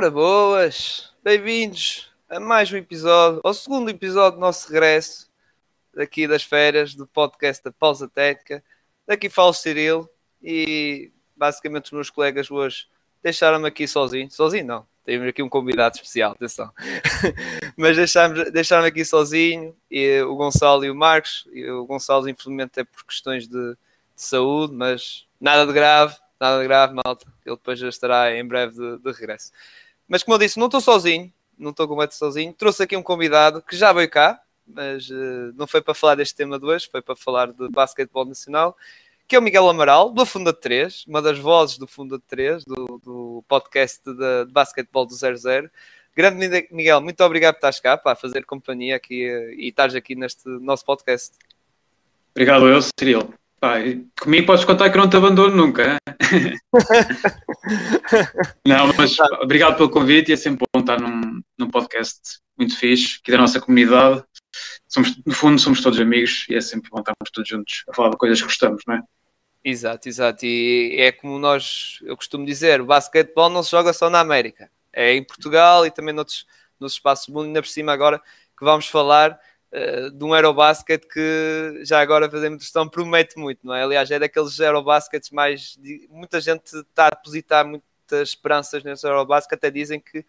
Ora, boas! Bem-vindos a mais um episódio, ao segundo episódio do nosso regresso daqui das férias do podcast da Pausa Técnica. Daqui fala o Cirilo e basicamente os meus colegas hoje deixaram-me aqui sozinho. Sozinho não, temos aqui um convidado especial, atenção. Mas deixaram-me deixaram aqui sozinho e o Gonçalo e o Marcos. E o Gonçalo, infelizmente, é por questões de, de saúde, mas nada de grave, nada de grave, malta. Ele depois já estará em breve de, de regresso. Mas como eu disse, não estou sozinho, não estou completamente sozinho. Trouxe aqui um convidado que já veio cá, mas uh, não foi para falar deste tema de hoje, foi para falar de basquetebol nacional, que é o Miguel Amaral, do Funda 3, uma das vozes do Funda 3, do, do podcast de, de basquetebol do 00. Grande Miguel, muito obrigado por estares cá, para fazer companhia aqui uh, e estares aqui neste nosso podcast. Obrigado eu, Cirilo. Pá, comigo podes contar que não te abandono nunca. não, mas obrigado pelo convite e é sempre bom estar num, num podcast muito fixe, aqui da nossa comunidade. Somos, no fundo, somos todos amigos e é sempre bom estarmos todos juntos a falar de coisas que gostamos, não é? Exato, exato. E é como nós, eu costumo dizer, o basquetebol não se joga só na América. É em Portugal e também noutros, nos espaços do mundo, ainda por cima agora que vamos falar uh, de um Eurobasket que já agora fazendo introdução promete muito, não é? Aliás, é daqueles Eurobaskets mais. Muita gente está a depositar muitas esperanças nesse Eurobasket, até dizem que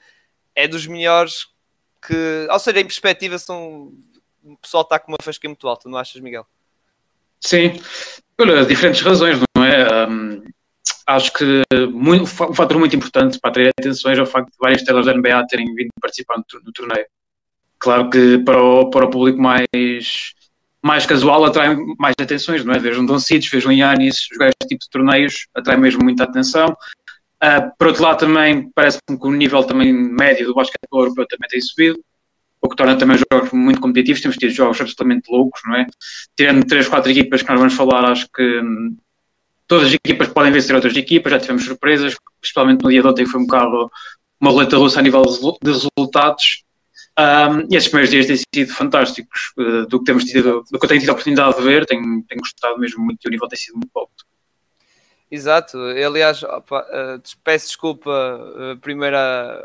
é dos melhores que. Ou seja, em perspectiva, são, o pessoal está com uma fasquinha muito alta, não achas, Miguel? Sim, por diferentes razões, não é? Um, acho que muito, um fator muito importante para atrair atenções é o facto de várias estrelas da NBA terem vindo participar no, no torneio. Claro que para o, para o público mais, mais casual atrai mais atenções, não é? Vejam Doncic, vejam Yannis, jogar este tipo de torneios atrai mesmo muita atenção. Uh, por outro lado, também parece-me que o nível também médio do basquetebol europeu também tem subido, o que torna também jogos muito competitivos. Temos tido jogos absolutamente loucos, não é? Tirando três, quatro equipas que nós vamos falar, acho que hum, todas as equipas podem vencer outras equipas, já tivemos surpresas, principalmente no dia de ontem foi um bocado uma roleta russa a nível de resultados. Um, e estes primeiros dias têm sido fantásticos. Uh, do que temos tido, do que eu tenho tido a oportunidade de ver, tenho, tenho gostado mesmo muito e o nível tem sido muito alto. Exato, aliás, opa, uh, peço desculpa uh, primeiro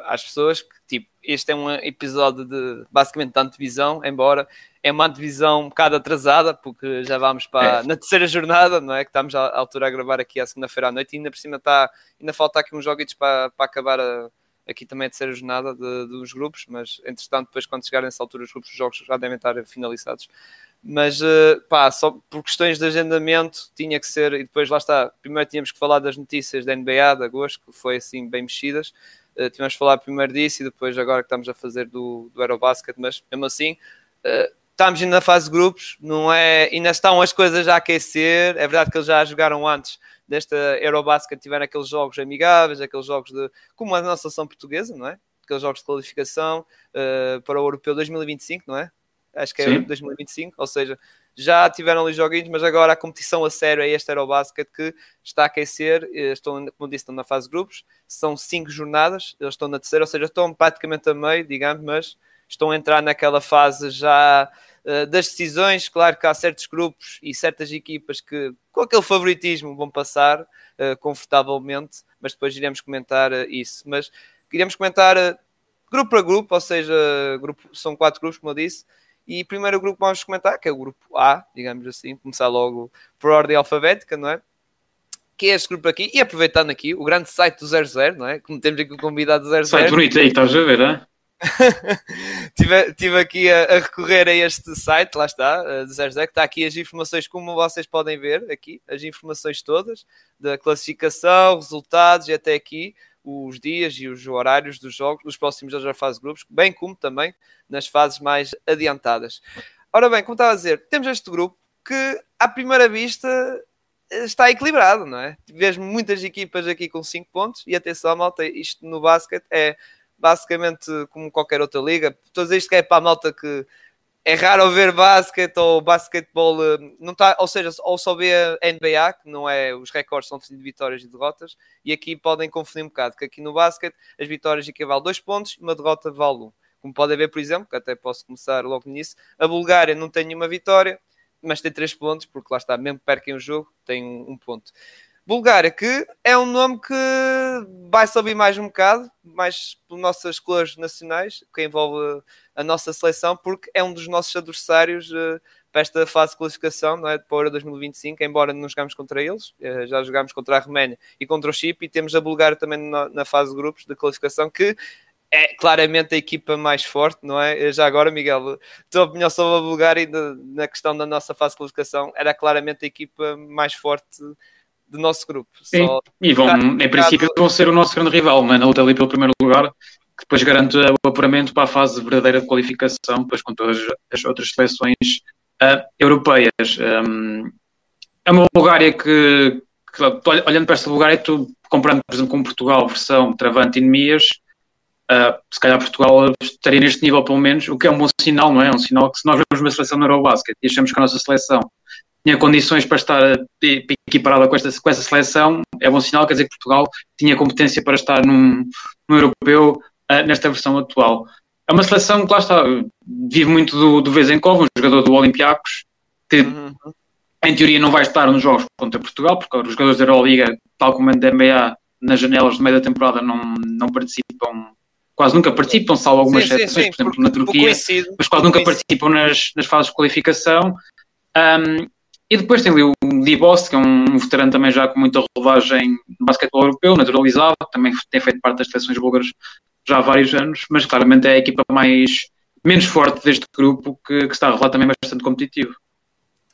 às pessoas que tipo, este é um episódio de basicamente de antevisão, embora é uma antevisão um bocado atrasada, porque já vamos para é. na terceira jornada, não é? Que estamos à altura a gravar aqui à segunda-feira à noite e ainda por cima está, ainda falta aqui uns joguitos para, para acabar a, aqui também a terceira jornada de, dos grupos, mas entretanto, depois quando chegarem nessa altura, os grupos os jogos já devem estar finalizados. Mas uh, pá, só por questões de agendamento tinha que ser, e depois lá está. Primeiro tínhamos que falar das notícias da NBA de agosto, que foi assim bem mexidas. Uh, tínhamos que falar primeiro disso e depois agora que estamos a fazer do, do Eurobasket, mas mesmo assim. Uh, estamos ainda na fase de grupos, não é? Ainda estão as coisas a aquecer. É verdade que eles já jogaram antes desta Eurobasket, tiveram aqueles jogos amigáveis, aqueles jogos de. como a nossa seleção portuguesa, não é? Aqueles jogos de qualificação uh, para o Europeu 2025, não é? Acho que é Sim. 2025, ou seja, já tiveram ali joguinhos, mas agora a competição a sério é este Eurobasket que está a aquecer. Estão, como disse, estão na fase de grupos, são cinco jornadas, eles estão na terceira, ou seja, estão praticamente a meio, digamos, mas estão a entrar naquela fase já uh, das decisões. Claro que há certos grupos e certas equipas que, com aquele favoritismo, vão passar uh, confortavelmente, mas depois iremos comentar uh, isso. Mas iremos comentar grupo a grupo, ou seja, grupo, são quatro grupos, como eu disse. E o primeiro grupo que vamos comentar, que é o grupo A, digamos assim, começar logo por ordem alfabética, não é? que é este grupo aqui, e aproveitando aqui o grande site do 00, não é? Como temos aqui o convidado do 00. Site bonito aí, estás a ver, não é? tive, tive aqui a, a, recorrer a este site, lá está, do 00, que está aqui as informações, como vocês podem ver aqui, as informações todas da classificação, resultados e até aqui os dias e os horários dos jogos, dos próximos jogos da fase de grupos, bem como também nas fases mais adiantadas. Ora bem, como estava a dizer, temos este grupo que à primeira vista está equilibrado, não é? Vês muitas equipas aqui com 5 pontos e atenção, malta, isto no basquete é basicamente como qualquer outra liga. Dizer isto que é para a malta que é raro ver basquete ou basquetebol, eh, não tá, ou seja, ou só vê a NBA, que não é, os recordes são de vitórias e derrotas, e aqui podem confundir um bocado, que aqui no basquete as vitórias equivalem a dois pontos e uma derrota vale um. Como podem ver, por exemplo, que até posso começar logo nisso, a Bulgária não tem nenhuma vitória, mas tem três pontos, porque lá está, mesmo que perquem o jogo, tem um ponto. Bulgária, que é um nome que vai-se ouvir mais um bocado, mais por nossas cores nacionais, que envolve a nossa seleção, porque é um dos nossos adversários uh, para esta fase de classificação, não é? Para a Euro 2025, embora não jogamos contra eles, uh, já jogámos contra a Roménia e contra o Chipre, e temos a Bulgária também na, na fase de grupos de classificação, que é claramente a equipa mais forte, não é? Já agora, Miguel, tua opinião sobre a Bulgária na questão da nossa fase de classificação era claramente a equipa mais forte do nosso grupo. Sim, Só e vão, em princípio, vão ser o nosso grande rival, mas na luta ali pelo primeiro lugar, que depois garante o apuramento para a fase verdadeira de qualificação, depois com todas as outras seleções uh, europeias. Um, é uma Bulgária que, que, olhando para esta Bulgária, tu comparando, por exemplo, com Portugal, versão Travante e Nemias, uh, se calhar Portugal estaria neste nível pelo menos, o que é um bom sinal, não é? É um sinal que se nós vemos uma seleção no Eurobasket e achamos que a nossa seleção tinha condições para estar equiparada com esta, com essa seleção, é bom sinal, quer dizer que Portugal tinha competência para estar num, num europeu uh, nesta versão atual. É uma seleção que lá está, vive muito do, do vez em quando, um jogador do Olympiacos, que uhum. em teoria não vai estar nos jogos contra Portugal, porque os jogadores da Euroliga, tal como a NBA, nas janelas de meio da temporada não, não participam, quase nunca participam, salvo algumas sim, exceções, sim, sim, por exemplo, na Turquia, mas quase nunca participam nas, nas fases de qualificação. Um, e depois tem ali o Dibos, que é um veterano também já com muita rodagem no basquetebol europeu, naturalizado, também tem feito parte das seleções búlgaras já há vários anos, mas claramente é a equipa mais menos forte deste grupo que, que está a rolar também bastante competitivo.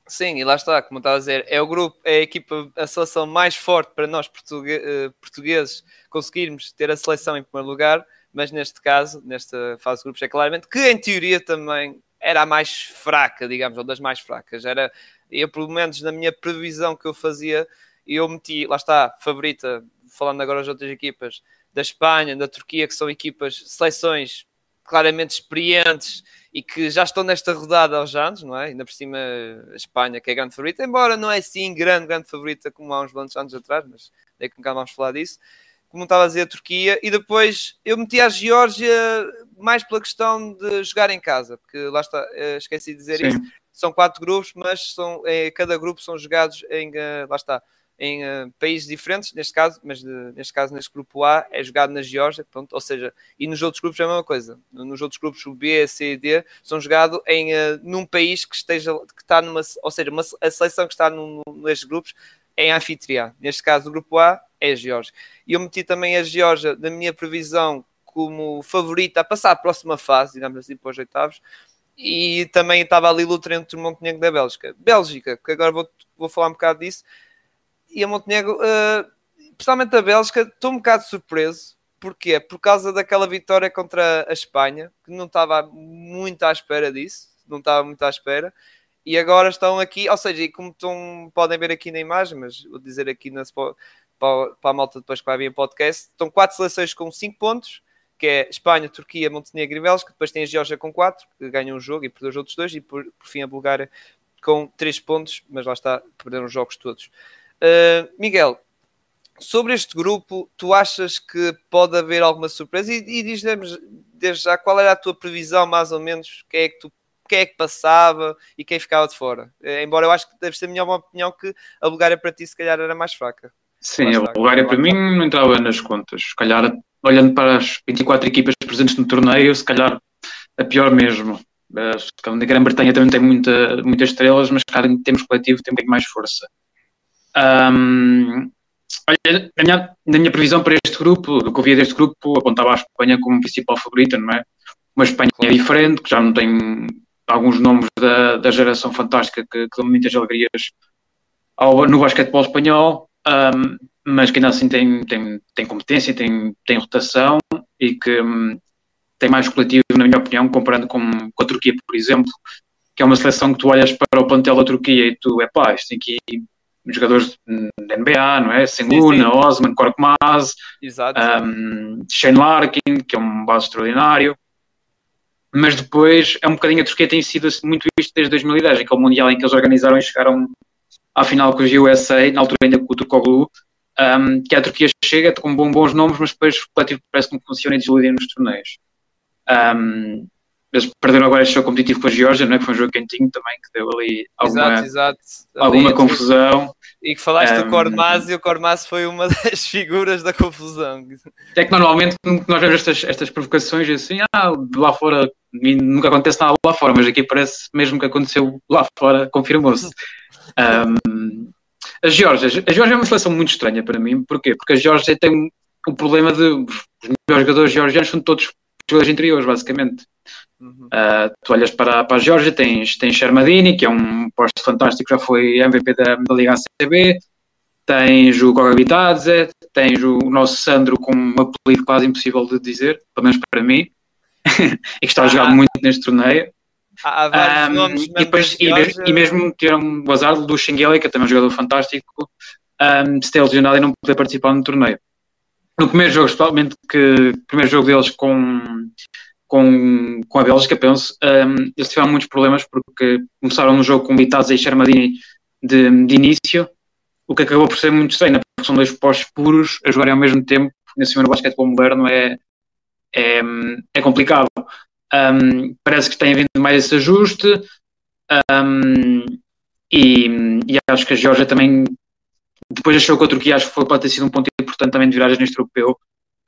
Sim, e lá está, como estava a dizer, é o grupo, é a equipa, a seleção mais forte para nós eh, portugueses conseguirmos ter a seleção em primeiro lugar, mas neste caso, nesta fase de grupos, é claramente que em teoria também era a mais fraca, digamos, ou das mais fracas. Era, eu pelo menos na minha previsão que eu fazia, eu meti, lá está, favorita, falando agora das outras equipas, da Espanha, da Turquia, que são equipas, seleções claramente experientes e que já estão nesta rodada aos anos, não é? Ainda por cima a Espanha, que é grande favorita, embora não é assim grande, grande favorita como há uns anos atrás, mas é que nunca vamos falar disso. Como estava a dizer, a Turquia, e depois eu meti a Geórgia mais pela questão de jogar em casa, porque lá está, eh, esqueci de dizer Sim. isso. São quatro grupos, mas são, é, cada grupo são jogados em, eh, lá está, em uh, países diferentes, neste caso, mas de, neste caso, neste grupo A, é jogado na Geórgia, pronto, ou seja, e nos outros grupos é a mesma coisa. Nos outros grupos, o B, C e D, são jogados em, uh, num país que esteja, que está numa, ou seja, uma, a seleção que está num, nestes grupos é anfitriã. Neste caso, o grupo A é a Geórgia. E eu meti também a Geórgia, na minha previsão, como favorita a passar a próxima fase, digamos assim, para os oitavos, e também estava ali luta entre o Montenegro e a Bélgica. Bélgica, que agora vou, vou falar um bocado disso, e a Montenegro, uh, principalmente a Bélgica, estou um bocado surpreso. Porquê? Por causa daquela vitória contra a Espanha, que não estava muito à espera disso, não estava muito à espera, e agora estão aqui, ou seja, como estão, podem ver aqui na imagem, mas vou dizer aqui na, para, a malta depois que vai vir o podcast, estão quatro seleções com cinco pontos, que é Espanha, Turquia, Montenegro e Bélgica, depois tem a Geórgia com quatro, que ganham um jogo e perdeu os outros dois, e por, por fim a Bulgária com três pontos, mas lá está, perderam os jogos todos. Uh, Miguel, sobre este grupo, tu achas que pode haver alguma surpresa? E, e diz-nos desde já qual era a tua previsão, mais ou menos, quem é que tu quem é que passava e quem ficava de fora. Uh, embora eu acho que deve ser a minha opinião que a Bulgária para ti se calhar era mais fraca. Sim, a Bulgária para mim não entrava nas contas. Se calhar, olhando para as 24 equipas presentes no torneio, se calhar a pior mesmo. Uh, a Grã-Bretanha também tem muita, muitas estrelas, mas cada em termos coletivo tem um mais força. Um, olha, na minha, na minha previsão para este grupo, do que eu via deste grupo, apontava a Espanha como principal favorita, não é? Uma Espanha claro. diferente, que já não tem alguns nomes da, da geração fantástica que, que dão muitas alegrias ao, no basquetebol espanhol, um, mas que ainda assim tem, tem, tem competência, tem, tem rotação e que um, tem mais coletivo, na minha opinião, comparando com, com a Turquia, por exemplo, que é uma seleção que tu olhas para o plantel da Turquia e tu, é pá, isto tem aqui jogadores da NBA, não é? Senguna, Osman, Korkmaz, um, Shane Larkin, que é um base extraordinário. Mas depois é um bocadinho a Turquia tem sido assim, muito visto desde 2010, aquele Mundial em que eles organizaram e chegaram à final com os USA, na altura ainda com o Turkoglu, um, que a Turquia chega com bons nomes, mas depois o coletivo parece que não funciona e desilude nos torneios. Um, eles perderam agora este jogo competitivo com a Geórgia, não é? Que foi um jogo quentinho também, que deu ali alguma, exato, exato. alguma confusão. E que falaste um, do Cormaz e o Cormaz foi uma das figuras da confusão. É que normalmente nós vemos estas, estas provocações assim, ah, lá fora nunca acontece nada lá fora, mas aqui parece mesmo que aconteceu lá fora, confirmou-se. um, a Geórgia, a Geórgia é uma seleção muito estranha para mim, porquê? Porque a Geórgia tem um, um problema de os melhores jogadores georgianos são todos jogadores interiores, basicamente. Uhum. Uh, tu olhas para, para a Geórgia, tens, tens Shermadini, que é um posto fantástico, já foi MVP da, da Liga ACB, tens o Goga Bitadze, tens o, nosso Sandro com um apelido quase impossível de dizer, pelo menos para mim, e que está a jogar ah, muito neste torneio. Há, vários um, nomes, e, depois, e, mesmo, e mesmo tiveram o azar do Xinguele, que é também um jogador fantástico, um, de ter lesionado e não poder participar no torneio. No primeiro jogo, especialmente que primeiro jogo deles com, com, com a Bélgica, penso, um, eles tiveram muitos problemas porque começaram no jogo com Bitazza e Shermadini de, de início, o que acabou por ser muito estranho, né? porque são dois postos puros a jogarem ao mesmo tempo, nesse no basquetebol moderno é, é, é complicado. Um, parece que tem havido mais esse ajuste um, e, e, acho que a Geórgia também depois achou que a Turquia acho que foi, pode ter sido um ponto importante também de viragem neste europeu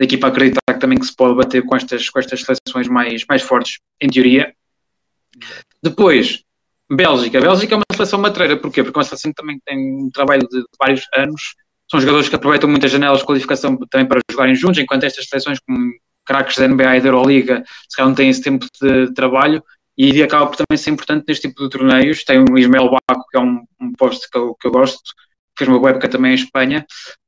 daqui para acreditar também que se pode bater com estas, com estas seleções mais, mais fortes, em teoria. Depois, Bélgica. Bélgica é uma seleção matreira, porquê? Porque é uma seleção que também tem um trabalho de vários anos, são jogadores que aproveitam muitas janelas de qualificação também para jogarem juntos, enquanto estas seleções como craques da NBA e da Euroliga se calhar não têm esse tempo de trabalho e acaba por também ser importante neste tipo de torneios. Tem o Ismael Baco, que é um, um posto que eu, que eu gosto, fez uma webca também em Espanha,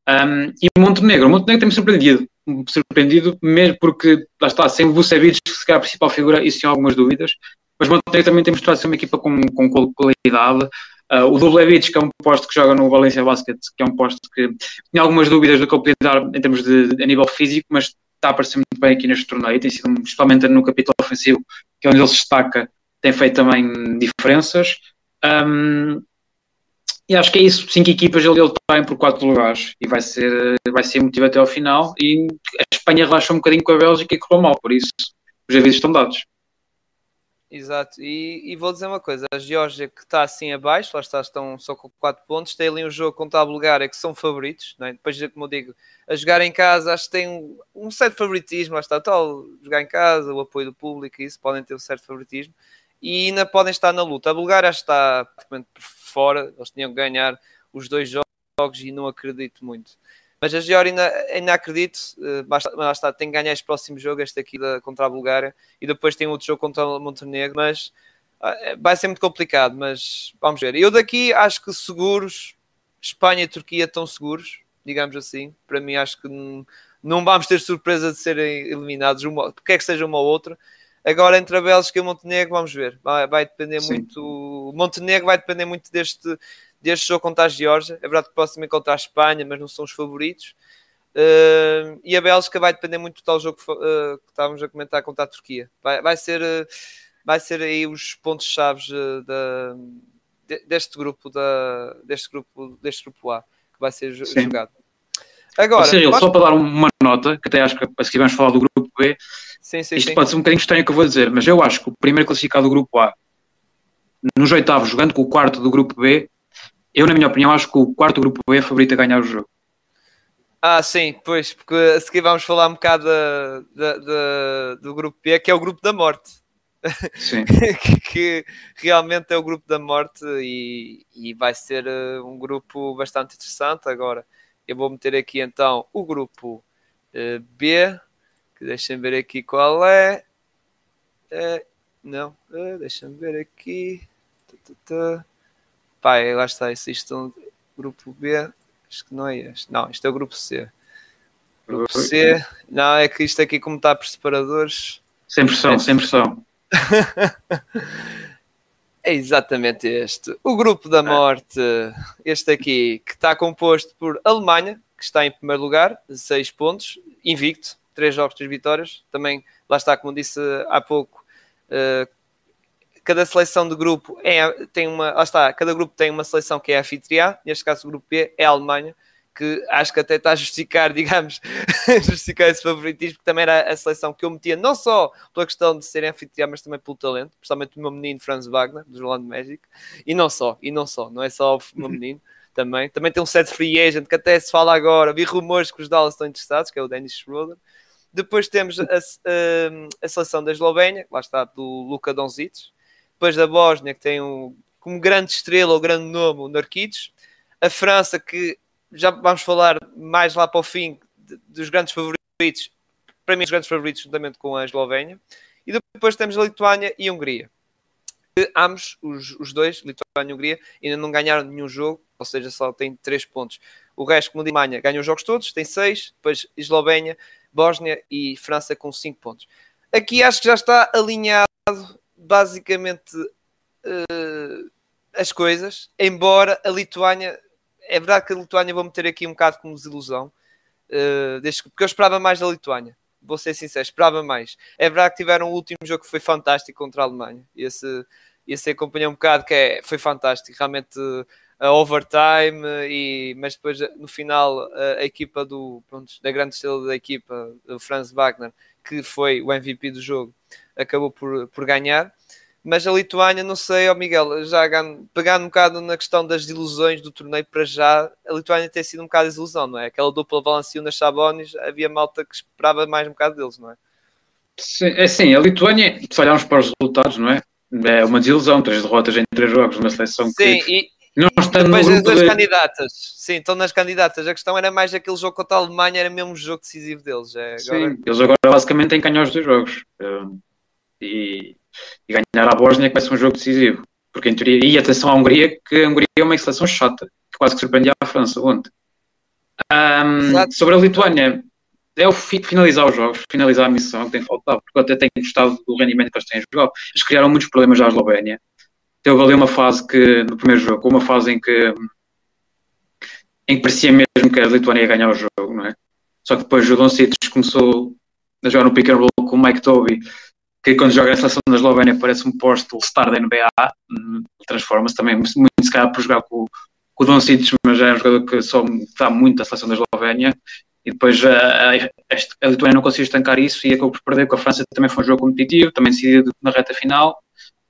um, e Montenegro. Montenegro tem-me surpreendido, surpreendido mesmo porque, lá está, sem o Vucevic, que se calhar a principal figura, isso tinha algumas dúvidas, mas Montenegro também tem mostrado ser uma equipa com, com qualidade. Uh, o Dublevic, que é um posto que joga no Valencia Basket, que é um posto que tinha algumas dúvidas do que ele podia dar em termos de, a nível físico, mas está a aparecer muito bem aqui neste torneio, tem sido, especialmente no capítulo ofensivo, que é onde ele se destaca, tem feito também diferenças. Um, e acho que é isso, cinco equipas ele, está por quatro lugares e vai ser, vai ser motivo até ao final. E a Espanha relaxa um bocadinho com a Bélgica e correu mal, por isso os avisos estão dados. Exato, e, e, vou dizer uma coisa: a Geórgia que está assim abaixo, lá está, estão só com 4 pontos, tem ali um jogo contra a Bulgária que são favoritos, é? depois, como eu digo, a jogar em casa, acho que tem um, um certo favoritismo, lá está, tal, jogar em casa, o apoio do público, isso podem ter um certo favoritismo e ainda podem estar na luta. A Bulgária está praticamente por fora, eles tinham que ganhar os dois jogos e não acredito muito. Mas a Geórgia ainda, ainda acredito, basta, está, tem que ganhar este próximo jogo, este aqui da, contra a Bulgária, e depois tem outro jogo contra o Montenegro, mas uh, vai ser muito complicado, mas vamos ver. Eu daqui acho que seguros, Espanha e Turquia estão seguros, digamos assim. Para mim acho que não, não vamos ter surpresa de serem eliminados, uma, quer que seja uma ou outra. Agora entre a Bélgica e o Montenegro, vamos ver. Vai, vai depender Sim. muito. O Montenegro vai depender muito deste, deste jogo contra a Geórgia. É verdade que posso também contra a Espanha, mas não são os favoritos. Uh, e a Bélgica vai depender muito do tal jogo que, uh, que estávamos a comentar contra a Turquia. Vai, vai, ser, uh, vai ser aí os pontos-chave deste grupo da, deste grupo deste grupo A que vai ser Sim. jogado. Agora, seja, só para dar uma nota, que até acho que a seguir vamos falar do grupo B, sim, sim, isto sim. pode ser um bocadinho estranho o que eu vou dizer, mas eu acho que o primeiro classificado do grupo A, nos oitavos, jogando com o quarto do grupo B, eu, na minha opinião, acho que o quarto grupo B é favorito a ganhar o jogo. Ah, sim, pois, porque a seguir vamos falar um bocado da, da, do grupo B, que é o grupo da morte. Sim. que, que, realmente é o grupo da morte e, e vai ser uh, um grupo bastante interessante. Agora, eu vou meter aqui então o grupo uh, B, deixem ver aqui qual é. Uh, não, uh, deixem ver aqui. Pai, lá está, existe um grupo B, acho que não é este. Não, isto é o grupo C. Grupo C, não, é que isto aqui, como está por separadores. Sem pressão, é. sem pressão. é exatamente este. O grupo da morte, este aqui, que está composto por Alemanha, que está em primeiro lugar, 6 pontos, invicto, 3 jogos, 3 vitórias. Também, lá está, como disse há pouco, uh, cada seleção de grupo é, tem uma. Lá está, cada grupo tem uma seleção que é anfitriã, neste caso o grupo B é a Alemanha, que acho que até está a justificar, digamos, justificar esse favoritismo, que também era a seleção que eu metia, não só pela questão de serem anfitriã, mas também pelo talento, principalmente o meu menino Franz Wagner, do Orlando Magic, e não só, e não só, não é só o meu menino, também. Também tem um set free agent que até se fala agora, vi rumores que os Dallas estão interessados, que é o Dennis Schroeder. Depois temos a, a, a seleção da Eslovénia, lá está, do Luka Doncic. Depois da Bósnia, que tem um, como grande estrela ou grande nome o Narquitos. A França, que já vamos falar mais lá para o fim dos grandes favoritos, para mim os grandes favoritos juntamente com a Eslovénia. E depois temos a Lituânia e a Hungria. Ambos, os, os dois, Lituânia e Hungria, ainda não ganharam nenhum jogo, ou seja, só têm 3 pontos. O resto, como a Alemanha, ganham os jogos todos, tem 6, depois Eslovénia, Bósnia e França com 5 pontos. Aqui acho que já está alinhado basicamente uh, as coisas, embora a Lituânia, é verdade que a Lituânia vou meter aqui um bocado como desilusão, uh, porque eu esperava mais da Lituânia, vou ser sincero, esperava mais. É verdade que tiveram o último jogo que foi fantástico contra a Alemanha, esse, esse acompanhou um bocado que é, foi fantástico, realmente a overtime, e, mas depois no final a, a equipa do, pronto, da grande estrela da equipa, o Franz Wagner, que foi o MVP do jogo, acabou por, por ganhar. Mas a Lituânia, não sei, oh Miguel, já pegando um bocado na questão das ilusões do torneio para já, a Lituânia tem sido um bocado de ilusão, não é? Aquela dupla Valanciunas Sabonis, havia malta que esperava mais um bocado deles, não é? Sim, é sim, a Lituânia, se olharmos para os resultados, não é? É uma desilusão, três derrotas em três jogos, uma seleção sim, que e, não está Depois as duas de... candidatas. Sim, estão nas candidatas. A questão era mais aquele jogo contra a Alemanha, era mesmo o jogo decisivo deles. É, agora... Sim, eles agora basicamente têm que ganhar os dois jogos. Um, e, e, ganhar a Bósnia que vai ser um jogo decisivo. Porque em teoria, e atenção à Hungria, que a Hungria é uma seleção chata, que quase que surpreendia a França ontem. Um, sobre a Lituânia, é o fi, finalizar os jogos, finalizar a missão que tem faltado, porque eu até tenho gostado do rendimento que eles têm jogado. Eles criaram muitos problemas à Eslovénia teve ali uma fase que, no primeiro jogo, uma fase em que, em que parecia mesmo que a Lituânia ia ganhar o jogo, não é? Só que depois o Doncic começou a jogar no pick and roll com o Mike Toby, que quando joga na seleção da Eslovénia parece um posto star da NBA, transforma-se também muito se calhar por jogar com, com o Doncic, mas é um jogador que só dá muito da seleção da Eslovénia, e depois a, a, a Lituânia não conseguiu estancar isso e acabou por perder com a França, também foi um jogo competitivo, também decidido na reta final,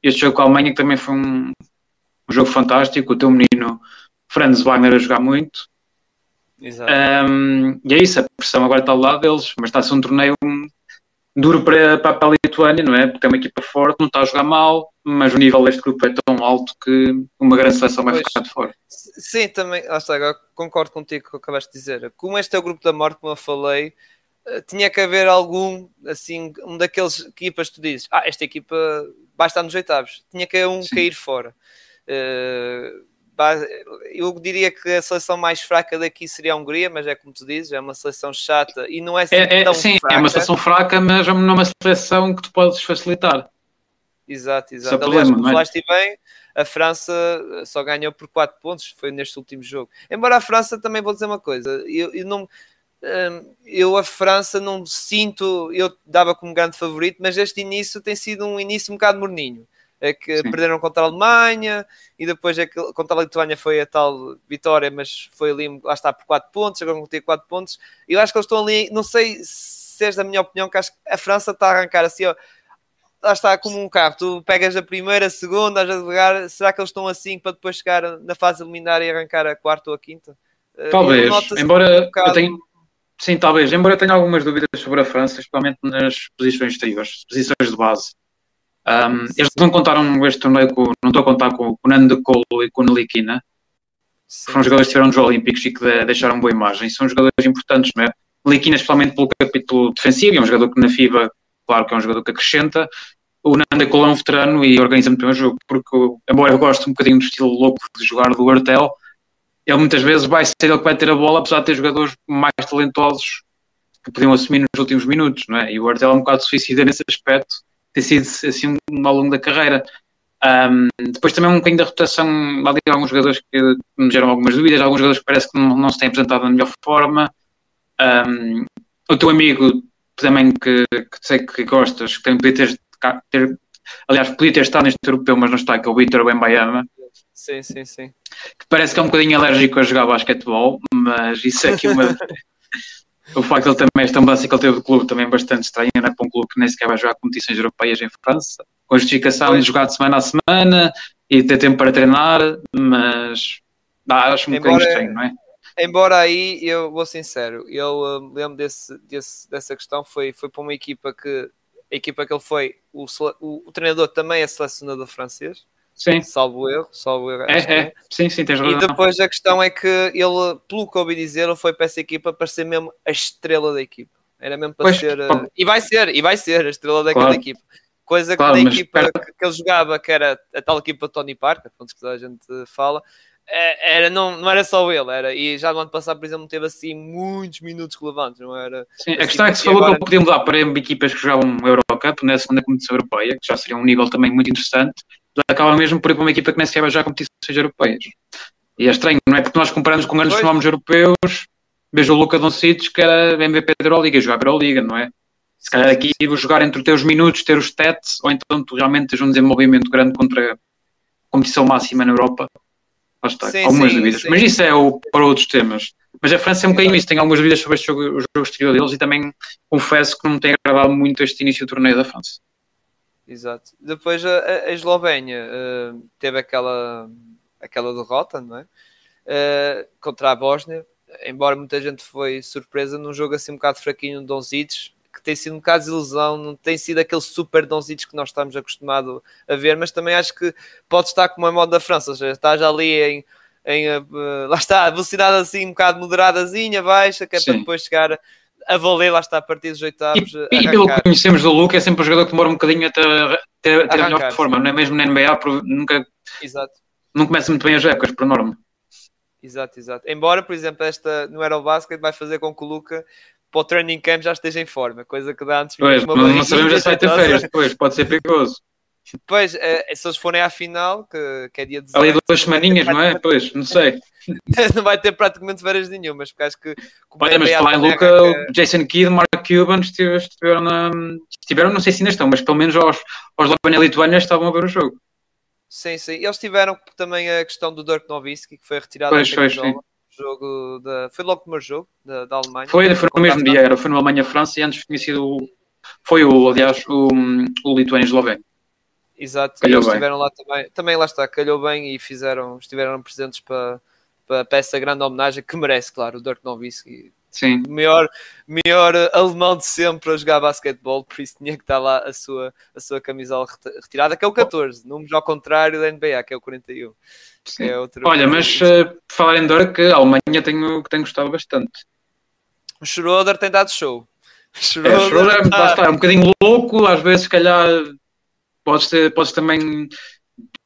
este jogo com a Alemanha também foi um, um jogo fantástico. O teu menino Franz Wagner a jogar muito. Exato. Um, e é isso, a pressão agora está ao lado deles, mas está a ser um torneio duro para, para, para a Lituânia, não é? Porque é uma equipa forte, não está a jogar mal, mas o nível deste grupo é tão alto que uma grande seleção vai pois, ficar de fora. Sim, também, está, agora concordo contigo com o que acabaste de dizer. Como este é o grupo da morte, como eu falei, eh, tinha que haver algum, assim, um daqueles equipas que tu dizes, ah, esta equipa vai estar nos oitavos, tinha que um Sim. cair fora. Uh, eu diria que a seleção mais fraca daqui seria a Hungria, mas é como tu dizes, é uma seleção chata e não é, é, é tão sim, fraca. É uma seleção fraca, mas não é uma seleção que tu podes facilitar. Exato, exato. É Aliás, como é? falaste bem, a França só ganhou por 4 pontos, foi neste último jogo. Embora a França, também vou dizer uma coisa, eu, eu não eu a França não sinto, eu dava como grande favorito, mas este início tem sido um início um bocado morninho. É que Sim. perderam contra a Alemanha e depois é que contra a Lituânia foi a tal vitória, mas foi ali, lá está, por 4 pontos, agora vão ter 4 pontos. Eu acho que eles estão ali, não sei se és da minha opinião, que acho que a França está a arrancar assim, ó, lá está como um carro, tu pegas a primeira, a segunda, a jogar, será que eles estão assim para depois chegar na fase eliminar e arrancar a quarta ou a quinta? Talvez, embora um bocado... eu tenha Sim, talvez. Embora eu tenha algumas dúvidas sobre a França, especialmente nas posições exteriores, posições de base. Um, eles não contaram este torneio com, não estou a contar com, com o Nando Colo e com o Nalikina. Foram jogadores que estiveram nos Olímpicos e que deixaram boa imagem. São jogadores importantes, não é? Nalikina, especialmente pelo capítulo defensivo, é um jogador que na FIBA, claro que é um jogador que acrescenta. O Nando Colo é um veterano e organiza muito bem o jogo, porque, embora eu goste um bocadinho do estilo louco de jogar do Artel, ele muitas vezes vai ser ele que vai ter a bola, apesar de ter jogadores mais talentosos que podiam assumir nos últimos minutos, não é? E o Artel é um bocado suicida nesse aspecto, tem sido assim ao longo da carreira. Um, depois também um bocadinho da rotação, ali alguns jogadores que me geram algumas dúvidas, alguns jogadores que parece que não, não se têm apresentado da melhor forma. Um, o teu amigo também que, que sei que gostas, que tem, podia ter, ter, aliás, podia ter estado neste europeu, mas não está, que é o Vitor Wembayama Sim, sim, sim. Que parece que é um bocadinho alérgico a jogar basquetebol, mas isso é aqui uma. o facto de ele também, esta mudança que ele teve do clube também é bastante estranha, não é para um clube que nem sequer vai jogar competições europeias em França, com a justificação de jogar de semana a semana e ter tempo para treinar, mas dá, acho um embora, bocadinho estranho, não é? Embora aí, eu vou sincero, eu uh, lembro desse, desse, dessa questão, foi, foi para uma equipa que a equipa que ele foi, o, o, o treinador também é selecionador francês, Sim. Salvo erro, salvo erro. É, é. Sim, sim, tens razão. E depois a questão é que ele, pelo que ouvi dizer, ele foi para essa equipa para ser mesmo a estrela da equipa. Era mesmo para pois, ser. Pô. E vai ser, e vai ser a estrela daquela claro. equipa. Coisa claro, que da equipa que, que, ele jogava, que era a tal equipa Tony Parker, pontos que toda a gente fala, é, era, não, não era só ele, era, e já no ano passado, por exemplo, teve assim muitos minutos relevantes, não era? Sim, a questão é que se falou agora... que ele podia mudar para equipas que jogavam Eurocup na segunda competição europeia, que já seria um nível também muito interessante, acaba mesmo por ir para uma equipa que nem sequer já competições europeias. E é estranho, não é? Porque nós comparamos com grandes nomes europeus, vejo o Luca Doncic, que era MVP da Euroliga, jogava a Euroliga, não é? Se calhar aqui vou jogar entre os teus minutos, ter os stats, ou então tu realmente tens um desenvolvimento grande contra a competição máxima na Europa. Lá está, sim, algumas sim, dúvidas. Sim. Mas isso é o, para outros temas. Mas a França é um bocadinho isso, tenho algumas dúvidas sobre este jogo, o jogo exterior deles e também confesso que não me tem agradado muito este início do torneio da França. Exato. Depois a, a Eslovénia uh, teve aquela, aquela derrota, não é? Uh, contra a Bósnia, embora muita gente foi surpresa num jogo assim um bocado fraquinho no Donzic, que tem sido um bocado de ilusão, não tem sido aquele super Donzic que nós estamos acostumados a ver, mas também acho que pode estar como a modo da França, ou seja, estás ali em, em uh, lá está, velocidade assim um bocado moderadazinha, baixa, que é Sim. para depois chegar a valer, lá está, a partir dos oitavos. E, e pelo que conhecemos do Luke, é sempre um jogador que demora um bocadinho a ter, ter, a melhor forma, não é mesmo na NBA, nunca exato. não começa muito bem as épocas, por norma. Exato, exato. Embora, por exemplo, esta no Aerobasket vai fazer com que o Luca para o training camp já esteja em forma, coisa que dá antes pois, uma não, não sabemos se vai ter férias depois, pode ser perigoso. Pois, é, se eles forem à final, que, que é dia 18... Ali duas semaninhas, não é? Pois, não sei. não vai ter praticamente férias nenhumas, porque acho que... Olha, mas falar em Luca, que... Jason Kidd, Mark Cuban estiveram, na... estiveram, não sei se ainda estão, mas pelo menos aos, aos Lobana Lituânia estavam a ver o jogo. Sim, sim. Eles tiveram também a questão do Dirk Nowitzki, que foi retirado pois, foi, sim. jogo da... Foi logo o primeiro jogo da, da Alemanha. Foi, foi no mesmo dia, era, foi no Alemanha-França e antes tinha sido... Foi o, aliás, o, o Lituânia-Eslovénia. Exato, calhou eles bem. estiveram lá também, também lá está, calhou bem e fizeram, estiveram presentes para, para, para essa grande homenagem que merece, claro, o Dirk Nowitzki. Sim. O melhor, melhor alemão de sempre a jogar basquetebol, por isso tinha que estar lá a sua, a sua camisola retirada, que é o 14, números ao contrário da NBA, que é o 41. É outro... Olha, mas uh, falar em Dirk, a Alemanha tenho, tenho gostado bastante. O Schroeder tem dado show. Schroeder, é, Schroeder tá... está, é um bocadinho louco, às vezes, se calhar podes, ter, podes também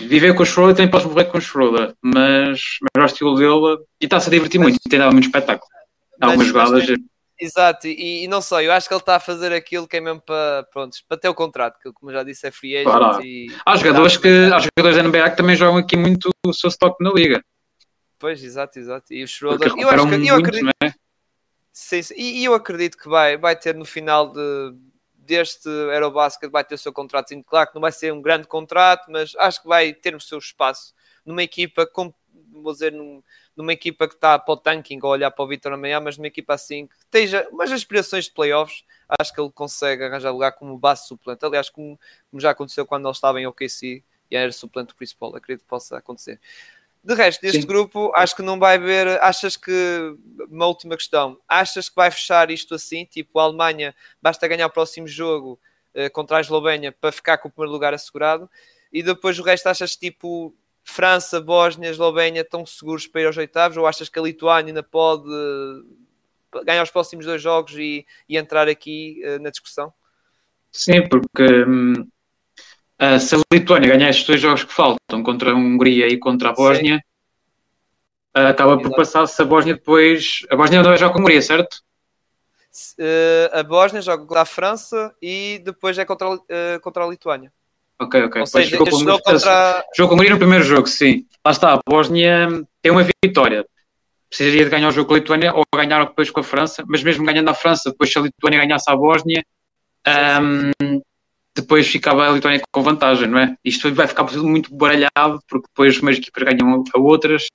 viver com o Schroeder, também podes morrer com o Schroeder, mas, mas o estilo dele e está-se a divertir mas, muito, tem dado muito espetáculo. Há algumas jogadas. Exato, e, e, não sei, eu acho que ele está a fazer aquilo que é mesmo para, pronto, para ter o contrato, que como já disse é free agent. Claro. E, há, jogadores que, há jogadores da NBA que também jogam aqui muito o seu stock na liga. Pois, exato, exato. E o Schroeder, eu acho que eu muito, acredito, é? sim, sim, e, e eu acredito que vai, vai ter no final de deste Aerobasket vai ter o seu contrato, claro que não vai ser um grande contrato, mas acho que vai ter o seu espaço numa equipa, como, vou dizer, num, numa equipa que está para o tanking ou olhar para o Vitor amanhã, mas numa equipa assim que esteja umas aspirações de playoffs, acho que ele consegue arranjar lugar como base suplente. Aliás, como, como já aconteceu quando ele estava em OKC e era suplente principal, acredito que possa acontecer. De resto, deste Sim. grupo, acho que não vai haver. Achas que. Uma última questão. Achas que vai fechar isto assim? Tipo, a Alemanha basta ganhar o próximo jogo uh, contra a Eslovénia para ficar com o primeiro lugar assegurado? E depois o resto, achas tipo. França, Bósnia, Eslovénia estão seguros para ir aos oitavos? Ou achas que a Lituânia ainda pode ganhar os próximos dois jogos e, e entrar aqui uh, na discussão? Sim, porque hum, Uh, se a Lituânia ganhar estes dois jogos que faltam contra a Hungria e contra a Bósnia, uh, acaba por passar se a Bósnia depois. A Bósnia não vai jogar com a Hungria, certo? Uh, a Bósnia joga contra a França e depois é contra, uh, contra a Lituânia. Ok, ok. Ou seja, jogou, com, contra... jogou com a Hungria no primeiro jogo, sim. Lá está, a Bósnia tem uma vitória. Precisaria de ganhar o jogo com a Lituânia ou ganhar depois com a França, mas mesmo ganhando a França, depois se a Lituânia ganhasse a Bósnia, um, depois ficava a Lituânia com vantagem, não é? Isto vai ficar tudo muito baralhado, porque depois umas equipas ganham a outras.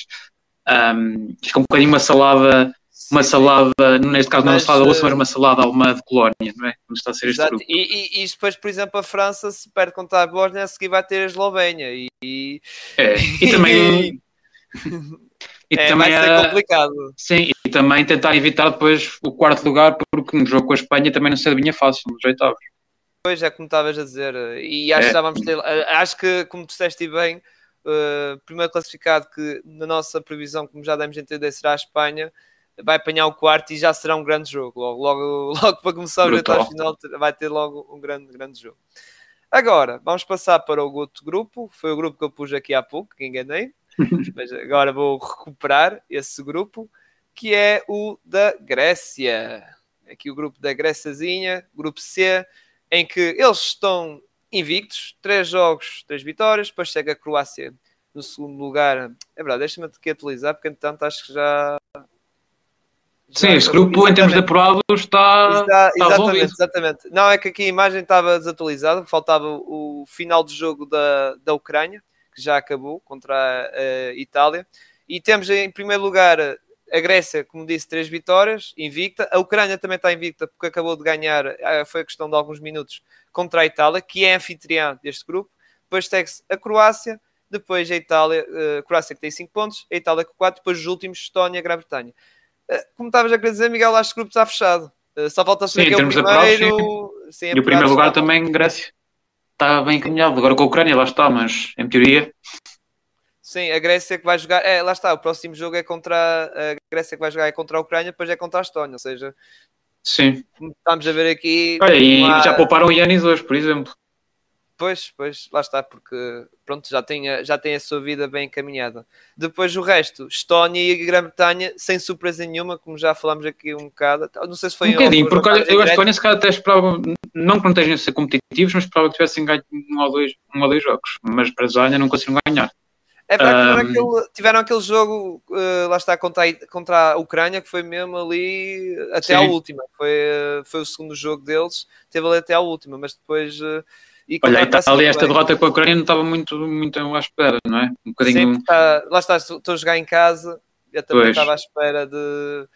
Um, fica um bocadinho uma salada, uma salada, neste caso não é uma salada russa, mas uma salada alemã de colónia, não é? Como está a ser exato. este grupo. E, e, e, depois, por exemplo, a França, se perde contra a Bósnia, a seguir vai ter a Eslovénia. E, é, e também. e é, também vai ser complicado. Sim, e também tentar evitar depois o quarto lugar, porque no jogo com a Espanha também não se adivinha fácil, nos oitavos. Pois é, como estavas a dizer, e acho, é. que, já vamos ter, acho que, como disseste bem, uh, primeiro classificado que na nossa previsão, como já demos a entender, será a Espanha, vai apanhar o quarto e já será um grande jogo. Logo, logo, logo para começar o oitavos final vai ter logo um grande, grande jogo. Agora, vamos passar para o outro grupo, foi o grupo que eu pus aqui há pouco, que enganei, mas agora vou recuperar esse grupo, que é o da Grécia. Aqui o grupo da Gréciazinha, grupo C, em que eles estão invictos, três jogos, três vitórias, depois chega a Croácia no segundo lugar. É verdade, deixa-me aqui atualizar, porque entretanto acho que já. já Sim, este grupo em termos de está. está, está exatamente, exatamente. Não, é que aqui a imagem estava desatualizada, faltava o final do jogo da, da Ucrânia, que já acabou contra a, a Itália. E temos em primeiro lugar a Grécia, como disse, três vitórias, invicta. A Ucrânia também está invicta porque acabou de ganhar, ah, foi a questão de alguns minutos, contra a Itália, que é anfitriã deste grupo. Depois segue-se a Croácia, depois a Itália, a ah, Croácia que tem 5 pontos, a Itália com 4, depois os últimos, Estónia e Grã-Bretanha. Ah, como estavas a querer dizer, Miguel, acho que o grupo está fechado. Só falta saber que é o primeiro. Sim, e o primeiro lugar também, Grécia. Está bem encaminhado. Agora com a Ucrânia, lá está, mas em teoria Sim, a Grécia que vai jogar. É, lá está, o próximo jogo é contra. A Grécia que vai jogar é contra a Ucrânia, depois é contra a Estónia, ou seja. Sim. Estamos a ver aqui. Olha, e há... já pouparam o Yanis hoje, por exemplo. Pois, pois, lá está, porque pronto, já tem, a, já tem a sua vida bem encaminhada. Depois o resto, Estónia e Grã-Bretanha, sem surpresa nenhuma, como já falámos aqui um bocado. Não sei se foi um bocadinho, porque olha, eu a Estónia se calhar até esperava, não que não estejam a ser competitivos, mas esperava que tivessem ganho um ou dois, um ou dois jogos. Mas para já ainda não conseguiram ganhar. É verdade que tiveram, aquele, tiveram aquele jogo, uh, lá está, contra a, contra a Ucrânia, que foi mesmo ali até Sim. à última. Foi, uh, foi o segundo jogo deles, teve ali até à última, mas depois. Uh, e Olha, ali esta derrota com a Ucrânia não estava muito, muito à espera, não é? Um bocadinho. Sim, tá, lá está, estou a jogar em casa, eu também pois. estava à espera de,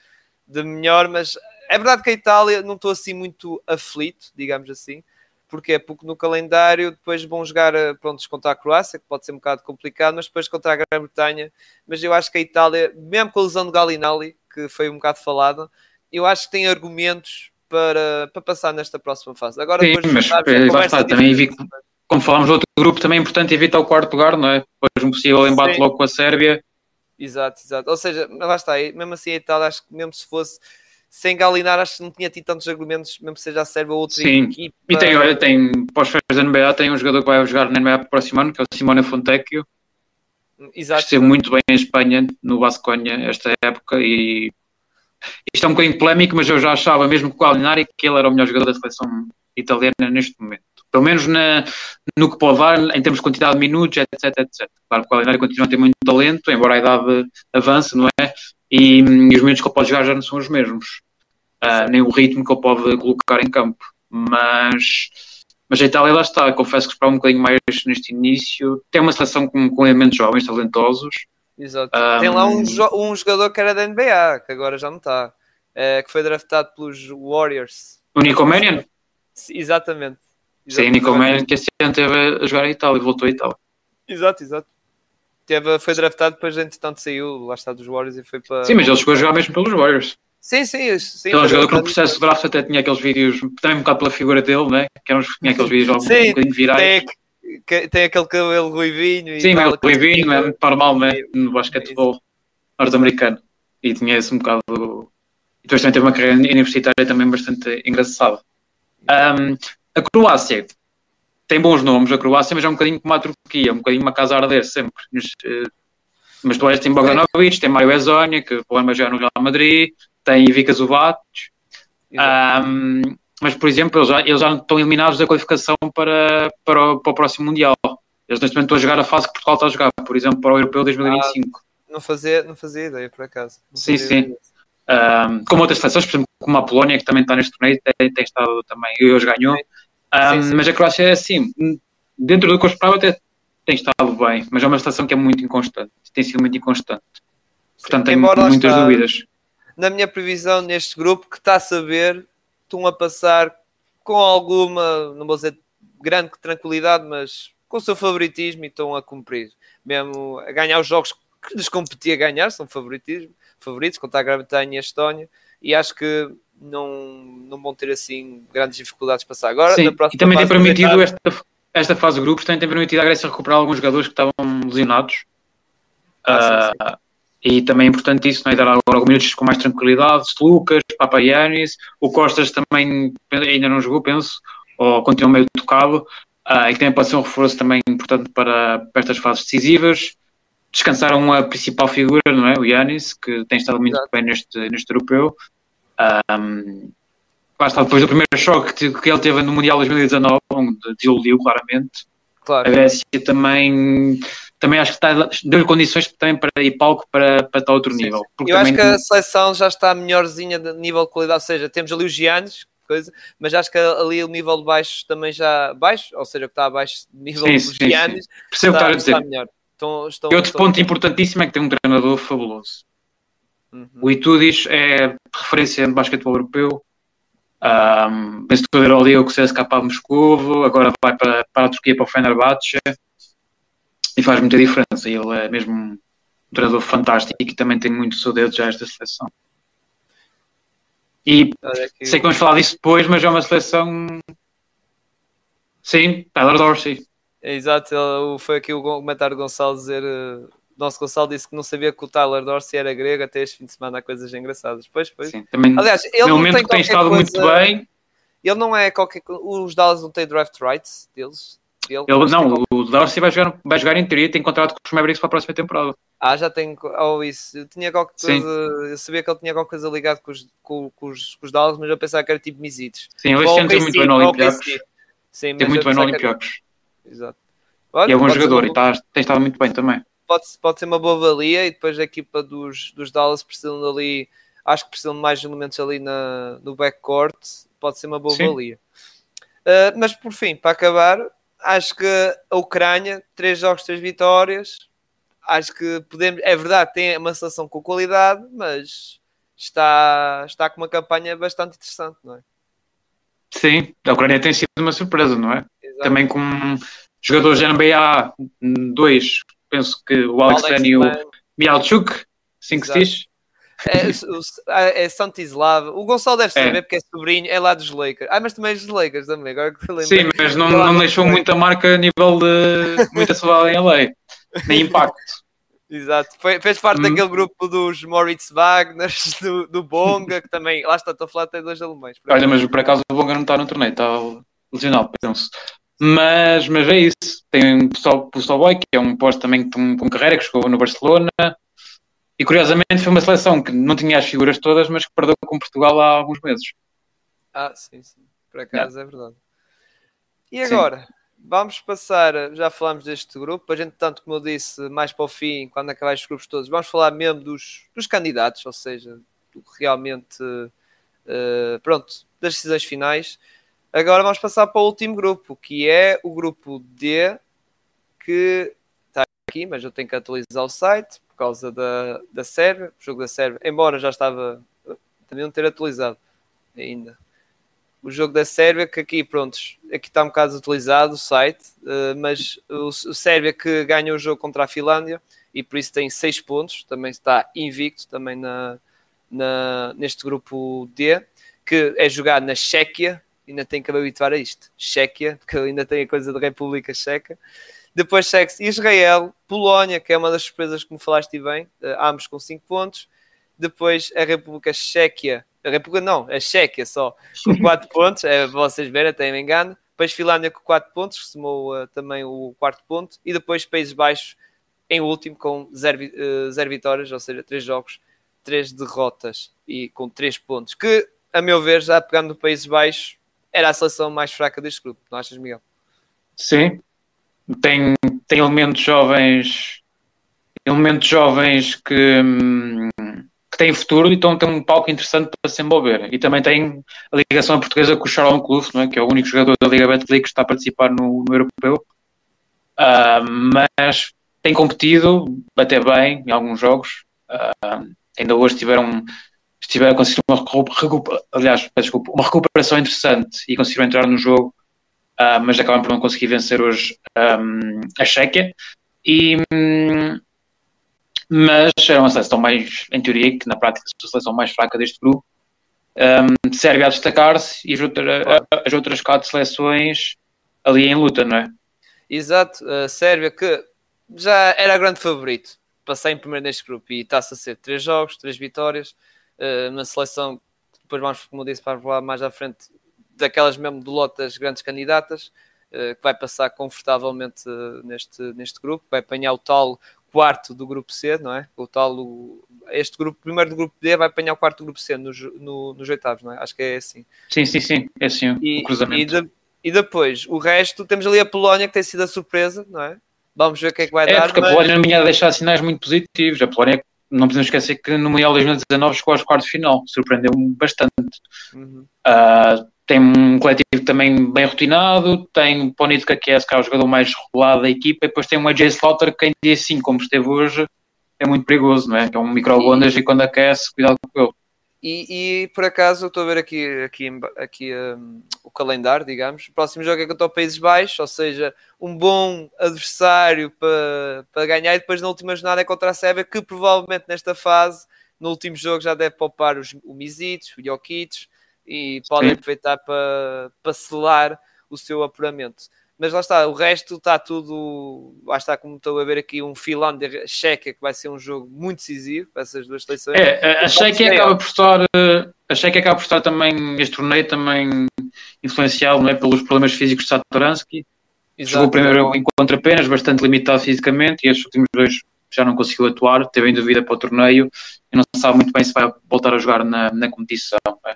de melhor, mas é verdade que a Itália não estou assim muito aflito, digamos assim Porquê? Porque no calendário depois vão jogar eh, prontos contra a Croácia, que pode ser um bocado complicado, mas depois contra a Grã-Bretanha. Mas eu acho que a Itália, mesmo com a lesão de Galinali, que foi um bocado falada, eu acho que tem argumentos para, para passar nesta próxima fase. Agora, Sim, depois, mas sabes, lá está, também vi, como falámos do outro grupo, também é importante evitar o quarto lugar, não é? Depois um possível embate Sim. logo com a Sérvia. Exato, exato. Ou seja, lá está, mesmo assim a Itália, acho que mesmo se fosse sem Galinar acho que não tinha tido tantos argumentos, mesmo que seja a Sérvia ou outra Sim. equipa. E tem, olha, tem pós-férias da NBA, tem um jogador que vai jogar na NBA para o próximo ano, que é o Simone Fontecchio. Exato. Esteve muito bem em Espanha, no Vasconha, esta época, e isto é um bocadinho polémico, mas eu já achava, mesmo com o Galinari, que ele era o melhor jogador da seleção italiana neste momento. Pelo menos na, no que pode dar, em termos de quantidade de minutos, etc, etc. Claro que o Galinari continua a ter muito talento, embora a idade avance, não é? E, e os minutos que ele pode jogar já não são os mesmos, uh, nem o ritmo que ele pode colocar em campo. Mas, mas a Itália lá está, confesso que esperava um bocadinho mais neste início. Tem uma seleção com, com elementos jovens, talentosos. Exato. Um, Tem lá um, um, jogador que era da NBA, que agora já não está, é, que foi draftado pelos Warriors. O Nico Mannion? Exatamente. exatamente. Sim, o Nico Mannion que esse ano teve a jogar a Itália e voltou à Itália. Exato, exato teve, foi draftado, depois entretanto saiu lá está dos Warriors e foi para. Sim, mas ele chegou a jogar mesmo pelos Warriors. Sim, sim. sim então, jogador que no processo de draft até tinha aqueles vídeos, também um bocado pela figura dele, né? que eram, tinha aqueles vídeos sim, um bocadinho virais. Tem, tem aquele cabelo ruivinho. E sim, tal, o ruivinho, é muito normal né? no basquetebol norte-americano. E tinha esse um bocado. E depois também teve uma carreira universitária também bastante engraçada. Um, a Croácia tem bons nomes a Croácia, mas é um bocadinho como a Turquia, um bocadinho uma casa a arder sempre. Mas, uh, mas tu tem Bogdanovic, tem Mário Ezónia, que problema já no Real Madrid, tem Ivica Zubac. Um, mas, por exemplo, eles já, eles já estão eliminados da qualificação para, para, o, para o próximo Mundial. Eles neste momento estão a jogar a fase que Portugal está a jogar, por exemplo, para o Europeu 2025. Ah, não, fazia, não fazia ideia, por acaso. Não sim, sim. Um, como outras seleções, por exemplo, como a Polónia, que também está neste torneio, tem, tem estado também, e hoje ganhou. Sim. Um, sim, sim. Mas a Croácia é assim, dentro do que eu esperava até tem estado bem, mas é uma estação que é muito inconstante, tem sido muito inconstante. Portanto, tenho muitas está, dúvidas. Na minha previsão, neste grupo, que está a saber, estão a passar com alguma, não vou dizer grande tranquilidade, mas com o seu favoritismo e estão a cumprir. Mesmo a ganhar os jogos que lhes competia a ganhar, são favoritismo, favoritos contra a Grã-Bretanha e a Estónia, e acho que não, não vão ter assim grandes dificuldades para passar. Agora, Sim, e também tem permitido esta, esta fase de grupos, também tem permitido à Grécia recuperar alguns jogadores que estavam lesionados. Ah, sim, sim. Uh, e também é importante isso, não é? dar agora minutos com mais tranquilidade. Lucas, Papayanis, o Costas também ainda não jogou, penso, ou continua meio tocado, uh, e que também pode ser um reforço também importante para, para estas fases decisivas. Descansaram a principal figura, não é? O Yanis, que tem estado muito Exato. bem neste, neste europeu. Um, basta depois do primeiro choque que, ele teve no Mundial 2019, onde desiludiu claramente. Claro. A Grécia também, também acho que está, deu-lhe condições também para ir palco para, para estar outro nível. Eu acho que a seleção já está melhorzinha de nível de qualidade, ou seja, temos ali os Giannis, coisa, mas acho que ali o nível de baixo também já baixo, ou seja, que está abaixo do nível sim, dos sim, Giannis, sim. Percebo está, que está a dizer. Estão, estão, e outro estão... ponto importantíssimo é que tem um treinador fabuloso. Uhum. O Itudis é referência no basquetebol europeu, um, penso que o Euroliga com o CSKA de Moscou, agora vai para, para a Turquia para o Fenerbahçe e faz muita diferença. Ele é mesmo um treinador fantástico e também tem muito seu dedo já esta seleção. E que... sei que vamos falar disso depois, mas é uma seleção. Sim, Tyler Dorsey. É, exato, foi aqui o comentário do Gonçalo dizer uh, nosso Gonçalo disse que não sabia que o Tyler Dorsey era grego até este fim de semana há coisas engraçadas. Pois, pois. Sim, também, Aliás, ele momento tem, tem estado coisa, muito bem. Ele não é qualquer Os Dallas não têm draft rights deles. Ele, ele não, qualquer... o Dorsey vai jogar, vai jogar em teoria tem contrato com os Mavericks para a próxima temporada. Ah, já tem. Oh, isso. Eu tinha qualquer coisa. Sim. Eu sabia que ele tinha qualquer coisa ligado com os, com, com os, com os Dallas, mas eu pensava que era tipo Misites. Sim, ele este ano tem muito bem no Olympiacos. Sim, tem muito bem no Olympiacos. Exato. Olha, e é bom jogador e tá, tem estado muito bem também pode, pode ser uma boa valia e depois a equipa dos, dos Dallas precisam ali, acho que precisam de mais elementos ali na, no backcourt, pode ser uma boa Sim. valia. Uh, mas por fim, para acabar, acho que a Ucrânia, três jogos, três vitórias, acho que podemos, é verdade, tem uma seleção com qualidade, mas está, está com uma campanha bastante interessante, não é? Sim, a Ucrânia tem sido uma surpresa, não é? Exato. Também com jogadores da NBA 2 penso que o Alex, Alex e o Mialchuk, assim que se diz. É, é Santislav. O Gonçalo deve saber é. porque é sobrinho, é lá dos Lakers. Ah, mas também é dos Lakers também, agora que lembro. Sim, mas não, não deixou muita marca a nível de muita saudade em LA, nem impacto. Exato, Foi, fez parte hum. daquele grupo dos Moritz Wagner, do, do Bonga, que também, lá está, estou a falar, tem dois alemães. Olha, mas por acaso o Bonga não está no torneio, está lesionado, penso. Mas, mas é isso. Tem o Pessoal que é um posto também com, com carreira, que jogou no Barcelona. E curiosamente foi uma seleção que não tinha as figuras todas, mas que perdeu com Portugal há alguns meses. Ah, sim, sim. Por acaso é, é verdade. E agora? Sim. Vamos passar, já falámos deste grupo, a gente, tanto como eu disse, mais para o fim, quando acabar os grupos todos, vamos falar mesmo dos, dos candidatos, ou seja, realmente, uh, pronto, das decisões finais. Agora vamos passar para o último grupo, que é o grupo D, que está aqui, mas eu tenho que atualizar o site por causa da, da Sérvia, o jogo da Sérvia, embora já estava também não ter atualizado ainda. O jogo da Sérvia, que aqui, prontos, aqui está um bocado atualizado o site, uh, mas o, o Sérvia que ganha o jogo contra a Finlândia e por isso tem 6 pontos, também está invicto também na, na, neste grupo D, que é jogado na Chequia, ainda tem que me habituar a isto. Chequia, porque ainda tem a coisa da República Checa. Depois segue-se Israel, Polónia, que é uma das surpresas que me falaste bem, uh, ambos com 5 pontos. Depois a República Chequia, a República não, a Chequia só, com 4 pontos, é para vocês verem, até me engano. Depois Finlândia com 4 pontos, que somou uh, também o quarto ponto. E depois Países Baixos em último com 0 uh, vitórias, ou seja, 3 jogos, 3 derrotas e com 3 pontos. Que, a meu ver, já pegando no Países Baixos, era a seleção mais fraca deste grupo, não achas, Miguel? Sim, tem, tem elementos jovens, elementos jovens que, hum, que têm futuro então tem um palco interessante para se envolver. E também tem a ligação portuguesa com o Charlon Kluf, não é? que é o único jogador da Liga Betclic que está a participar no, no Europeu. Uh, mas tem competido até bem em alguns jogos Uh, ainda hoje tiveram, tiveram conseguiram uma, recuperação, aliás, desculpa, uma recuperação interessante e conseguiram entrar no jogo, uh, mas acabaram por não conseguir vencer hoje um, a Chequia. E, um, mas era uma seleção mais, em teoria, que na prática é a seleção mais fraca deste grupo. Um, Sérvia a destacar-se e as, outra, as outras quatro seleções ali em luta, não é? Exato, a Sérvia que já era grande favorito, passei em primeiro neste grupo e está-se a ser três jogos, três vitórias, uh, uma seleção depois vamos, como disse, para falar mais à frente, daquelas mesmo do lote das grandes candidatas, uh, que vai passar confortavelmente uh, neste, neste grupo, vai apanhar o tal quarto do grupo C, não é? O tal, o, este grupo, primeiro do grupo D vai apanhar o quarto do grupo C nos, no, nos oitavos, não é? Acho que é assim. Sim, sim, sim, é assim e, o cruzamento. E, de, e, depois, o resto, temos ali a Polónia que tem sido a surpresa, não é? Vamos ver o que é que vai é, dar. Porque mas... a Polónia não vinha a deixar sinais muito positivos. A Polónia, não podemos esquecer que no Mundial 2019 chegou aos quartos de final, surpreendeu-me bastante. Uhum. Uh, tem um coletivo também bem rotinado, tem o Ponitka que é, é o jogador mais regulado da equipa, e depois tem um AJ Slaughter que em dia assim, como esteve hoje, é muito perigoso, não é? É um micro-ondas e quando aquece, cuidado com ele. E, e, por acaso estou a ver aqui, aqui, aqui um, o calendário, digamos. O próximo jogo é contra o Países Baixos, ou seja, um bom adversário para, para ganhar. E depois na última jornada é contra a Sérvia, que provavelmente nesta fase, no último jogo, já deve poupar os, o Misic, o Jokic, e podem aproveitar para, para selar o seu apuramento. Mas lá está, o resto está tudo. Lá está, como estou a ver aqui, um Finlândia-Chequia que vai ser um jogo muito decisivo para essas duas seleções. É, a Chequia acaba por estar. A Chequia acaba por estar também, este torneio também influenciado não é, pelos problemas físicos de Satoransky. Jogou o primeiro encontro apenas, bastante limitado fisicamente, e estes últimos dois já não conseguiu atuar, teve em dúvida para o torneio e não sabe muito bem se vai voltar a jogar na, na competição. É.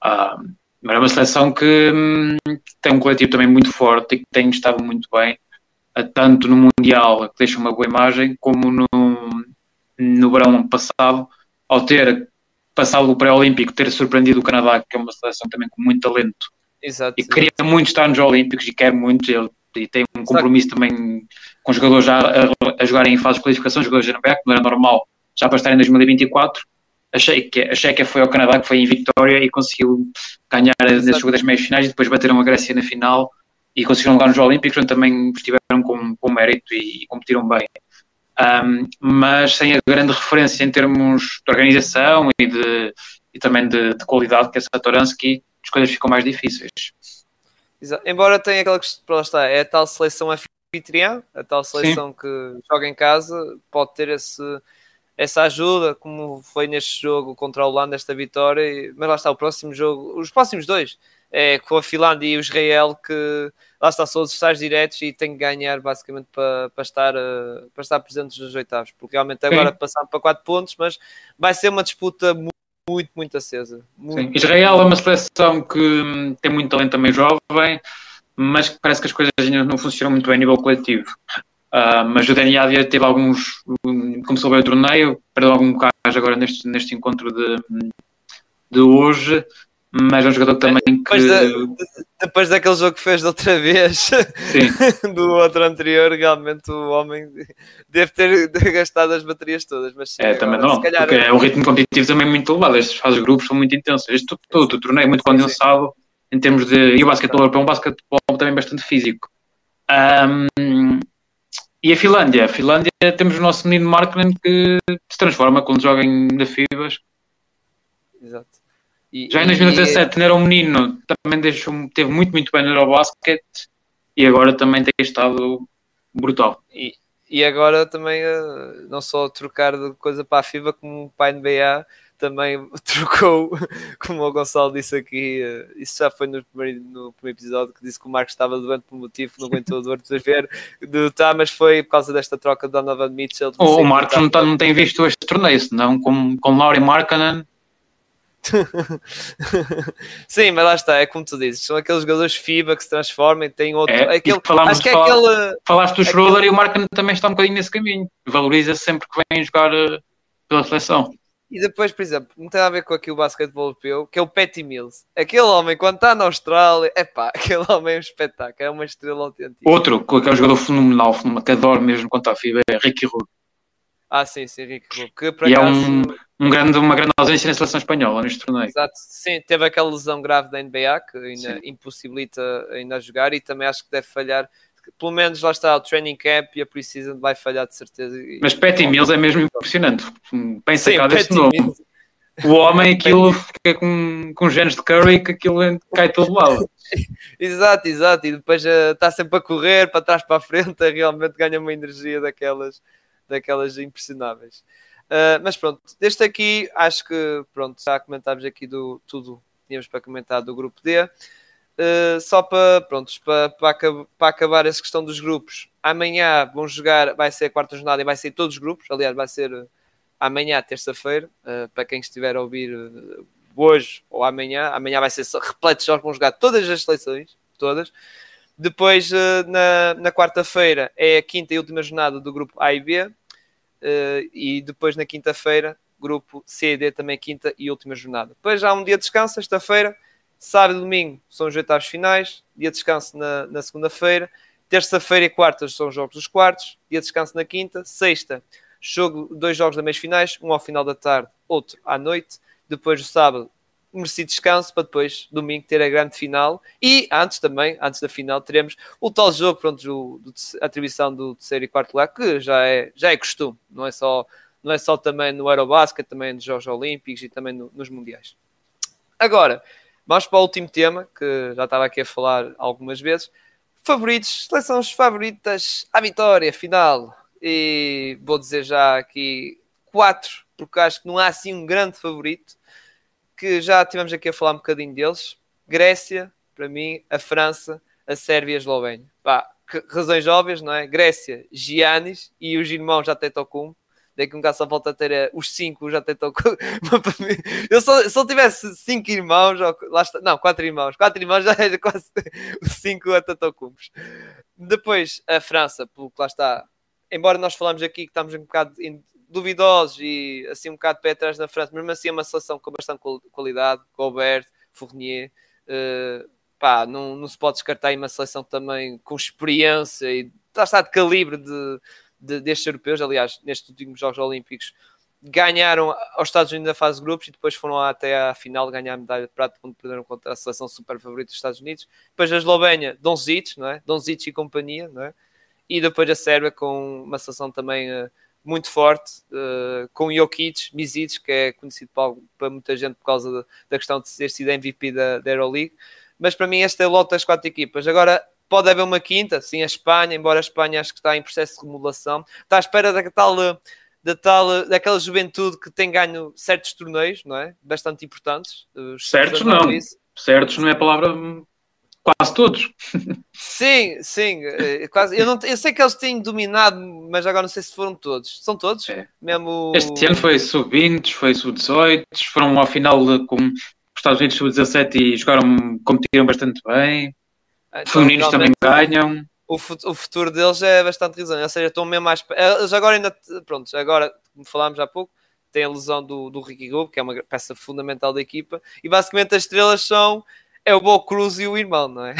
Ah, mas é uma seleção que hum, tem um coletivo também muito forte e que tem estado muito bem, tanto no Mundial, que deixa uma boa imagem, como no, no verão passado, ao ter passado o pré-olímpico, ter surpreendido o Canadá, que é uma seleção também com muito talento. Exato, e queria exato. muito estar nos Olímpicos e quer muito, ele, e tem um compromisso exato. também com jogadores já a, a jogarem em fase de qualificação, jogadores de NBA, que não era normal, já para estar em 2024 a Chequia, a Chequia foi ao Canadá, que foi em Vitória e conseguiu ganhar nesse jogo das meias finais e depois bateram a Grécia na final e conseguiram lugar nos Jogos Olímpicos, onde também estiveram com, com mérito e, e competiram bem. Um, mas sem a grande referência em termos de organização e, de, e também de, de qualidade que é Satoransky, as coisas ficam mais difíceis. Exato. Embora tenha aquela questão, está, é a tal seleção anfitriã, a tal seleção Sim. que joga em casa, pode ter esse essa ajuda, como foi neste jogo contra a Holanda, esta vitória. Mas lá está, o próximo jogo, os próximos dois, é com a Finlândia e o Israel, que lá está, são os adversários diretos e tem que ganhar basicamente para, para, estar, eh, para estar presentes nos oitavos, porque realmente agora Sim. passamos para 4 pontos, mas vai ser uma disputa muito, muito, muito acesa. Muito, Israel é uma seleção que hum, tem muito talento também jovem, mas parece que as coisas ainda não funcionam muito bem a nível coletivo. Uh, mas o Dani Adia teve alguns. começou bem o torneio, perdeu algum bocado agora neste, neste encontro de, de hoje, mas é um jogador também depois que. Da, depois daquele jogo que fez da outra vez, do outro anterior, realmente o homem deve ter gastado as baterias todas. Mas sim, é, também não, calhar... porque é, o ritmo competitivo também é muito elevado. Estes fases grupos são muito intensos. Este todo, o torneio é muito condensado sim. em termos de. E o basquetebol é um basquetebol também bastante físico. Um, e a Finlândia? A Finlândia temos o nosso menino Markkinen que se transforma quando joga em da FIBAs. Exato. E, Já em 2017 e... era um menino, também deixou, teve muito, muito bem no Eurobasket e agora também tem estado brutal. E, e agora também eh, não só trocar de coisa para a FIBA como para a NBA também trocou, como o Gonçalo disse aqui, eh, isso já foi no primeiro, no primeiro episódio, que disse que o Marcos estava doente por motivo, não aguentou a dor de ver, do tá, mas foi por causa desta troca de Donovan Mitchell. O, o Marcos não, tá, não tem visto este torneio, senão com, com Laurie Markkanen Sim, mas lá está, é como tu dizes, são aqueles jogadores FIBA que se transformam e têm outro. É, aquele, acho que é aquele. Falaste do Schroeder aquele... e o Markkanen também está um bocadinho nesse caminho. Valoriza sempre que vem jogar uh, pela seleção. E depois, por exemplo, não tem a ver com aquilo o basquetebol europeu, que é o Patty Mills. Aquele homem, quando está na Austrália, é pá, aquele homem é um espetáculo, é uma estrela autêntica. Outro, que é um jogador fenomenal, fenomenal que adoro mesmo quando está a FIBA, é Ricky Rubio. Ah, sim, sim, Rico Que por e acaso... é um, um grande, uma grande ausência na seleção espanhola neste torneio. Exato, sim, teve aquela lesão grave da NBA que ainda sim. impossibilita ainda a jogar e também acho que deve falhar. Pelo menos lá está o training camp e a preseason vai falhar de certeza. Mas Patty Mills é mesmo impressionante. Bem sacado esse nome. Mills. O homem, aquilo fica com, com genes de Curry que aquilo cai todo lado. exato, exato. E depois está eh, sempre a correr para trás para a frente, realmente ganha uma energia daquelas, daquelas impressionáveis. Uh, mas pronto, deste aqui, acho que pronto, já comentámos aqui do tudo tínhamos para comentar do grupo D. Uh, só para, pronto, para, para, acabar essa questão dos grupos, amanhã vão jogar, vai ser a quarta jornada e vai ser todos os grupos, aliás, vai ser amanhã, terça-feira, uh, para quem estiver a ouvir hoje ou amanhã, amanhã vai ser repleto de jogos, vão jogar todas as seleções, todas. Depois, na, na quarta-feira, é a quinta e última jornada do grupo A e B, e depois na quinta-feira, grupo C e D também quinta e última jornada. Depois há um dia de descanso, sexta-feira, sábado e domingo são os oitavos finais, dia de descanso na, na segunda-feira, terça-feira e quarta são os jogos dos quartos, dia de descanso na quinta, sexta, jogo, dois jogos da mês finais, um ao final da tarde, outro à noite, depois o sábado merecido descanso para depois, domingo, ter a grande final. E antes também, antes da final, teremos o tal jogo, pronto, do, atribuição do terceiro e quarto lugar, que já é, já é costume, não é só, não é só também no Eurobasket, também nos Jogos Olímpicos e também no, nos Mundiais. Agora, vamos para o último tema, que já estava aqui a falar algumas vezes. Favoritos, seleções favoritas à vitória final. E vou dizer já aqui quatro, porque acho que não há assim um grande favorito que já tivemos aqui a falar um bocadinho deles. Grécia, para mim, a França, a Sérvia e a Eslovénia. Pá, razões óbvias, não é? Grécia, Giannis e os irmãos já Tetocum. Daqui um bocado só volta a ter uh, os cinco já Tetocum. eu só, tivesse cinco irmãos, lá está, não, quatro irmãos, quatro irmãos já era quase cinco Tetocums. Depois a França, pelo que lá está, embora nós falamos aqui que estamos um bocado duvidosos e assim um bocado de pé atrás na França, mesmo assim é uma seleção com bastante qualidade, Gobert, Fournier, uh, pá, não, não se pode descartar aí uma seleção também com experiência e está de calibre de, de, destes europeus, aliás, nestes últimos Jogos Olímpicos ganharam aos Estados Unidos na fase de grupos e depois foram até à final ganhar a medalha de prata quando perderam contra a seleção super favorita dos Estados Unidos. Depois a Eslovénia, Donzic, não é? Donzic e companhia, não é? E depois a Sérvia com uma seleção também uh, muito forte, uh, com Jokic, Misic, que é conhecido para, para muita gente por causa de, da questão de ter sido MVP da, da Euroleague. Mas para mim, este é o lote das quatro equipas. Agora, pode haver uma quinta, sim, a Espanha, embora a Espanha acho que está em processo de remodelação, está à espera da tal, da tal, daquela juventude que tem ganho certos torneios, não é? Bastante importantes. Certos não, certos não é a palavra Quase todos. Sim, sim. Eh, quase. Eu, não, eu sei que eles têm dominado, mas agora não sei se foram todos. São todos? É. Mesmo... Este ano foi sub-20, foi sub-18, foram ao final com os Estados Unidos sub-17 e jogaram, competiram bastante bem. Então, Femininos também ganham. O, o futuro deles é bastante risonho. Ou seja, estão mesmo mais. Eles agora ainda. Pronto, agora, como falámos há pouco, tem a lesão do, do Ricky Gould, que é uma peça fundamental da equipa, e basicamente as estrelas são é o Bo Cruz e o irmão, não é?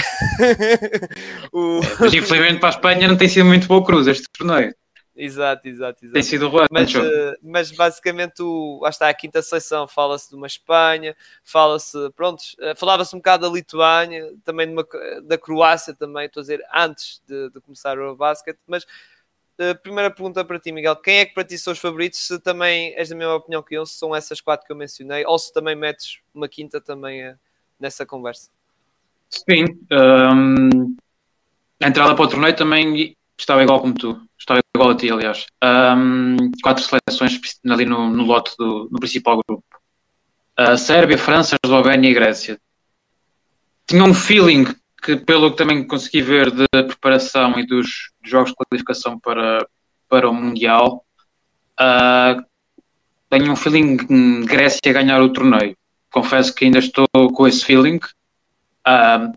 o... Mas infelizmente para a Espanha não tem sido muito Bo Cruz este torneio. Exato, exato, exato. Tem sido o mas, uh, mas basicamente, o, lá está a quinta seleção, fala-se de uma Espanha, fala-se, pronto, uh, falava-se um bocado da Lituânia, também uma, da Croácia também, estou a dizer, antes de, de começar o basquete, mas uh, primeira pergunta para ti, Miguel, quem é que para ti são os favoritos? Se também és da mesma opinião que eu, se são essas quatro que eu mencionei, ou se também metes uma quinta também nessa conversa? Sim. Um, a entrada para o torneio também estava igual como tu. Estava igual a ti, aliás. Um, quatro seleções ali no, no lote do no principal grupo. A Sérvia, França, Eslovénia e Grécia. Tinha um feeling que, pelo que também consegui ver da preparação e dos, jogos de qualificação para, para o Mundial, uh, tenho um feeling de Grécia ganhar o torneio confesso que ainda estou com esse feeling. Uh,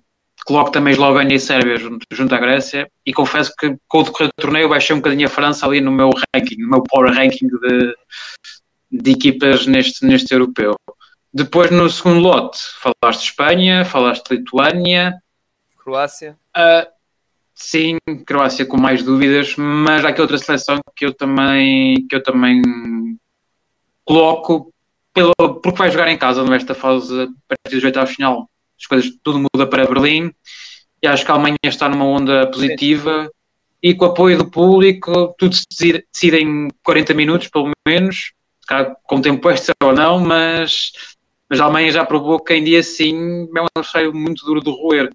coloco também Eslovénia e Sérvia junto, junto à Grécia e confesso que com o decorrer do torneio baixei um bocadinho a França ali no meu ranking, no meu power ranking de, de equipas neste, neste europeu. Depois no segundo lote, falaste de Espanha, falaste de Lituânia, Croácia. Uh, sim, Croácia com mais dúvidas, mas há aqui outra seleção que eu também, que eu também coloco pelo, porque vai jogar em casa nesta fase a partir do oitavos final. As coisas tudo muda para Berlim e acho que a Alemanha está numa onda positiva e com o apoio do público tudo se decide, decide em 40 minutos pelo menos, com tempo extra ou não, mas, mas a Alemanha já provou que em dia sim é um adversário muito duro de roer.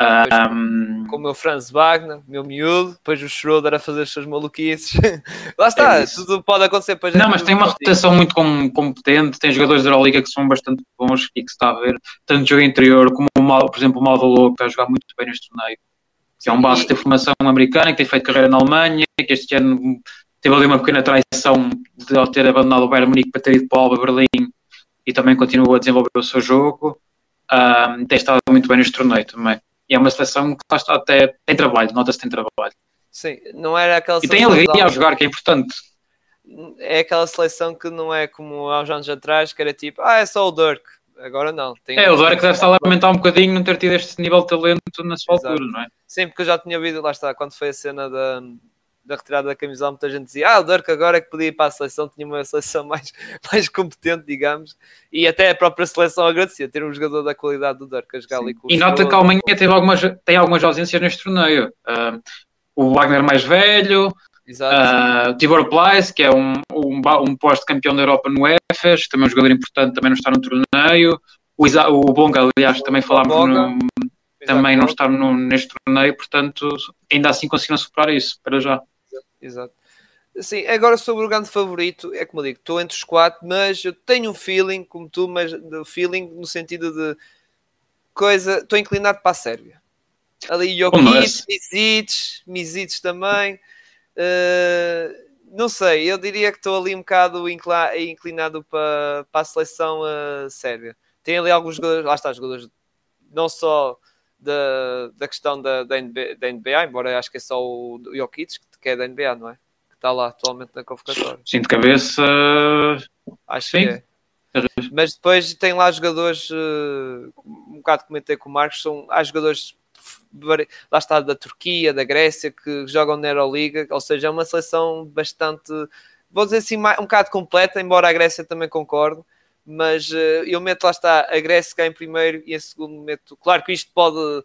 Um... Com o meu Franz Wagner, meu miúdo, depois o Schroeder a fazer as suas maluquices. Lá está, é tudo pode acontecer. Depois não, mas tem uma rotação muito competente, tem jogadores da Euroliga que são bastante bons e que se está a ver, tanto jogo interior como, o, por exemplo, o Malvalo, que está a jogar muito bem neste torneio. Que é um base de formação americana, que tem feito carreira na Alemanha, que este ano teve ali uma pequena traição de ter abandonado o Bayern Munique para ter ido para o Alba Berlim e também continua a desenvolver o seu jogo. Um, tem estado muito bem neste torneio também. E é uma seleção que está, até tem trabalho, nota-se tem trabalho. Sim, não era aquela E tem alegria a jogar, que é importante. É aquela seleção que não é como há uns anos atrás, que era tipo, ah, é só o Dirk. Agora não. Tem é, o Dirk deve estar a lamentar um bocadinho não ter tido este nível de talento na sua Exato. altura, não é? Sim, porque eu já tinha ouvido, lá está, quando foi a cena da, da retirada da camisola, muita gente dizia: Ah, o Dirk agora é que podia ir para a seleção, tinha uma seleção mais, mais competente, digamos, e até a própria seleção agradecia ter um jogador da qualidade do Dirk a jogar Sim. ali com E nota que a Alemanha teve algumas, tem algumas ausências neste torneio. Uh, o Wagner mais velho, uh, Tibor Pleiss, que é um, um, um pós-campeão da Europa no EFES, também um jogador importante, também não está no torneio. O, Isa, o Bonga, aliás, também falámos no, também não está no, neste torneio, portanto, ainda assim conseguiram superar isso, para já. Exato. Sim, agora sobre o grande favorito, é como eu digo, estou entre os quatro, mas eu tenho um feeling, como tu, mas do feeling no sentido de coisa, estou inclinado para a Sérvia. Ali Jokic, Misic, Misic também. Uh, não sei, eu diria que estou ali um bocado inclinado para, para a seleção uh, sérvia. Tem ali alguns jogadores, lá está, jogadores não só da, da questão da, da, NBA, da NBA, embora acho que é só o Jokic que é da NBA, não é? Que está lá atualmente na convocatória. Sim, de cabeça. Acho Sim. que é. Mas depois tem lá jogadores, uh, um bocado comentei com o Marcos, são, há jogadores lá está da Turquia, da Grécia, que jogam na Euroliga, ou seja, é uma seleção bastante, vou dizer assim, um bocado completa, embora a Grécia também concorde, mas uh, eu meto lá está a Grécia cá em primeiro e em segundo meto, claro que isto pode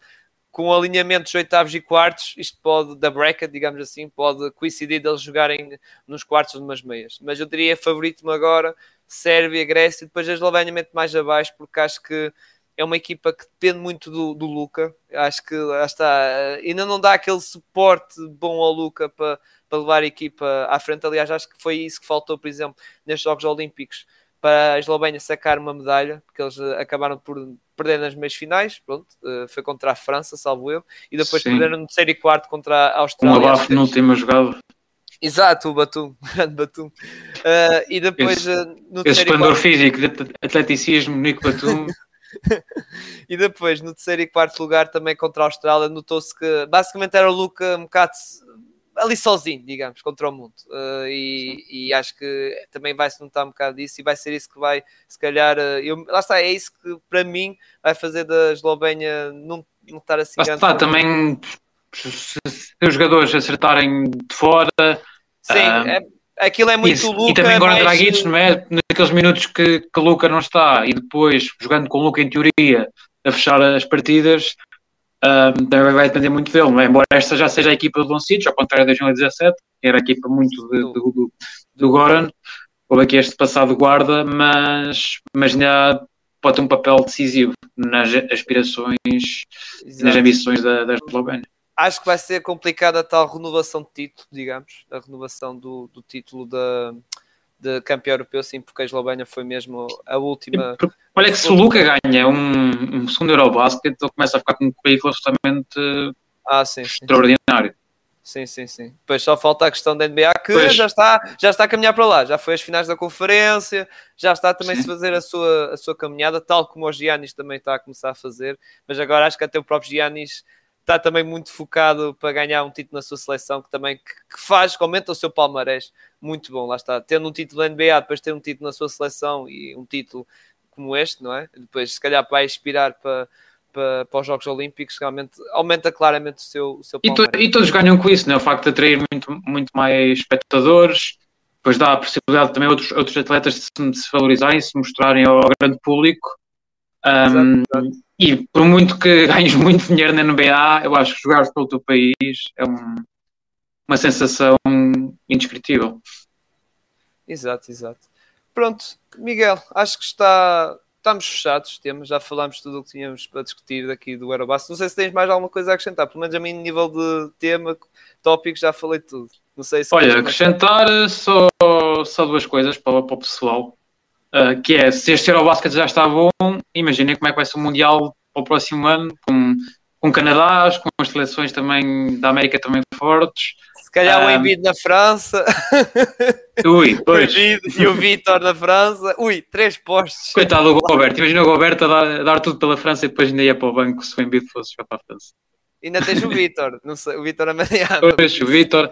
com alinhamentos oitavos e quartos, isto pode, da bracket, digamos assim, pode coincidir deles jogarem nos quartos ou numas meias. Mas eu diria favorito-me agora, Sérvia, Grécia, e depois a Eslovénia muito abaixo, porque acho que é uma equipa que depende muito do, do Luca. Acho que lá está, ainda não dá aquele suporte bom ao Luca para, para levar a equipa à frente. Aliás, acho que foi isso que faltou, por exemplo, nestes Jogos Olímpicos para a Eslovénia sacar uma medalha, porque eles eh, acabaram por perder nas meias finais, pronto, uh, foi contra a França, salvo eu, e depois Sim. perderam no terceiro e quarto contra a Austrália. Um abafo no último jogada. Exato, o Batum, grande Batum. Uh, e depois esse, uh, no esse esplendor físico de atleticismo, Nico Batum. e depois no terceiro e quarto lugar também contra a Austrália notou-se que basicamente era o Luca um bocado ali sozinho, digamos, contra o mundo. Uh, e, e, acho que também vai-se notar um bocado disso e vai ser isso que vai, se calhar, uh, eu, lá está, é isso que para mim vai fazer da Eslovénia não, não estar assim grande. Está, também se, se, os jogadores acertarem de fora. Sim, uh, é, aquilo é muito Luca. E também agora mas... Dragic, não é? Naqueles minutos que, que Luca não está e depois jogando com Luca em teoria a fechar as partidas, um, também vai depender muito dele, é? embora esta já seja a equipa do Doncic, ao contrário de 2017, que era a equipa muito de, do, do, do Goran, houve aqui este passado guarda, mas, mas ainda pode ter um papel decisivo nas aspirações e nas ambições da, da Eslovénia. Acho que vai ser complicada a tal renovação de título, digamos, a renovação do, do título da, de campeão europeu, sim, porque a Eslovénia foi mesmo a última. Olha que se o Luca ganha um, um segundo Eurobasket, ele começa a ficar com um currículo absolutamente ah, sim, sim, extraordinário. Sim, sim, sim. Depois só falta a questão da NBA que já está, já está a caminhar para lá. Já foi às finais da conferência, já está também a fazer a sua, a sua caminhada, tal como o Giannis também está a começar a fazer. Mas agora acho que até o próprio Giannis está também muito focado para ganhar um título na sua seleção, que também que, que faz, que aumenta o seu palmarés. Muito bom, lá está. Tendo um título da NBA, depois ter um título na sua seleção e um título como este, não é? Depois, se calhar, vai inspirar para, para, para os Jogos Olímpicos, realmente aumenta claramente o seu, o seu e, to, e, todos ganham com isso, né? o facto de atrair muito, muito mais espectadores, depois dá a possibilidade também a outros, outros atletas de se, de se valorizarem, se mostrarem ao grande público. Um, exato, exato. E por muito que ganhes muito dinheiro na NBA, eu acho que jogar pelo teu país é um, uma sensação indescritível. Exato, exato. Pronto, Miguel, acho que está, estamos fechados, temos, já falámos tudo o que tínhamos para discutir daqui do Aerobus. Não sei se tens mais alguma coisa a acrescentar, pelo menos a mim, nível de tema, tópicos, já falei tudo. Não sei se Olha, acrescentar só, só duas coisas para, para o pessoal. Uh, que é, se este Eurobasket já está bom, imaginem como é que vai ser o Mundial para o próximo ano, com, com Canadá, com as seleções também da América também fortes. Se calhar um, o Embiid na França. Ui, pois. e o Vitor na França. Ui, três postos. Coitado do Roberto. Imagina o Roberto a dar, a dar, tudo pela França e depois ainda ia para o banco se o Embiid fosse para a França. Ainda tens o Vitor, não sei, o Vitor Amadiano. Pois, o Vitor.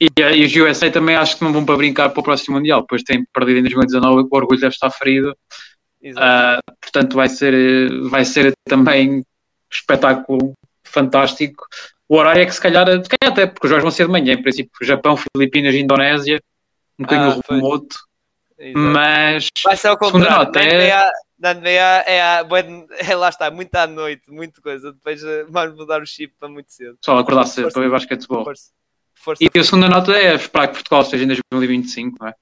E, e os USA também acho que não vão para brincar para o próximo Mundial, depois têm perdido em 2019, o orgulho deve estar ferido. Uh, portanto, vai ser, vai ser também um espetáculo fantástico. O horário é que se calhar, se calhar até porque os jogos vão ser de manhã, em princípio, Japão, Filipinas, Indonésia, um bocadinho ah, remoto. Mas vai ser ao contrário. Até... Na NBA é, é, lá está, muito à noite, muita coisa. Depois eh, vamos mudar o chip para muito cedo. Só acordar cedo para ver basquetebol. Força, força, e a segunda nota é esperar que Portugal esteja em 2025, não é?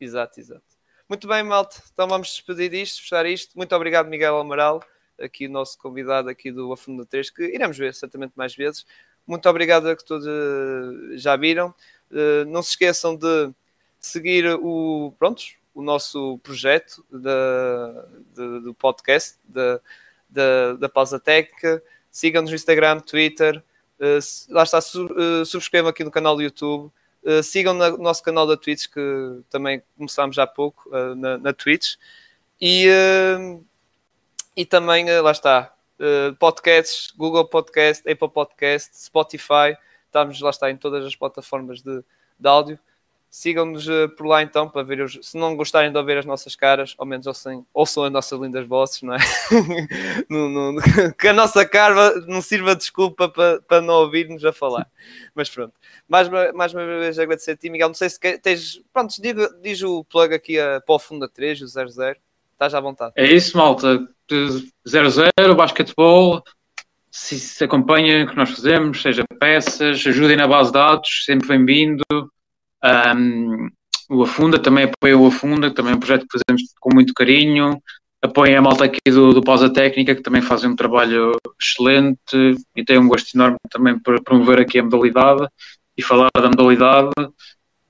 Exato, exato. Muito bem, Malte. Então vamos despedir disto, fechar isto. Muito obrigado, Miguel Amaral, aqui o nosso convidado aqui do Afundo 3, que iremos ver certamente mais vezes. Muito obrigado a que todos uh, já viram. Uh, não se esqueçam de seguir o, prontos, o nosso projeto de, do podcast da, da, da Pausa Técnica. Sigam-nos no Instagram, Twitter. Uh, lá está, su, uh, subscrevam aqui no canal do YouTube. Uh, sigam o nosso canal da Twitch, que também começámos há pouco na, na Twitch. E, e também, lá está, podcasts, Google Podcast, Apple Podcast, Spotify. Estamos, lá está, em todas as plataformas de, de áudio. Sigam-nos uh, por lá então para ver os. Se não gostarem de ouvir as nossas caras, ao menos ouçam, ouçam as nossas lindas vozes, não é? no, no, que a nossa cara não sirva de desculpa para, para não ouvir-nos a falar. Mas pronto. Mais, mais uma vez agradecer a ti, Miguel. Não sei se tens. Pronto, diz, diz o plug aqui a, para o Funda 3, o 00. Estás à vontade. É isso, malta. 00, basquetebol. Se, se acompanhem o que nós fazemos, seja peças, ajudem na base de dados, sempre bem-vindo. Um, o Afunda também apoia o Afunda, também é um projeto que fazemos com muito carinho. Apoia a malta aqui do, do Pausa Técnica, que também fazem um trabalho excelente e tem um gosto enorme também por promover aqui a modalidade e falar da modalidade.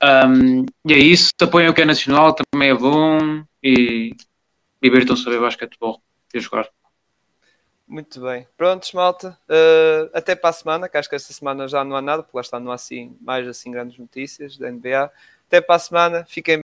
Um, e é isso, apoiam o que é nacional, também é bom e divirtam-se a ver basquetebol e a jogar. Muito bem. Prontos, malta. Uh, até para a semana, que acho que esta semana já não há nada, porque lá está, não há assim, mais assim grandes notícias da NBA. Até para a semana. Fiquem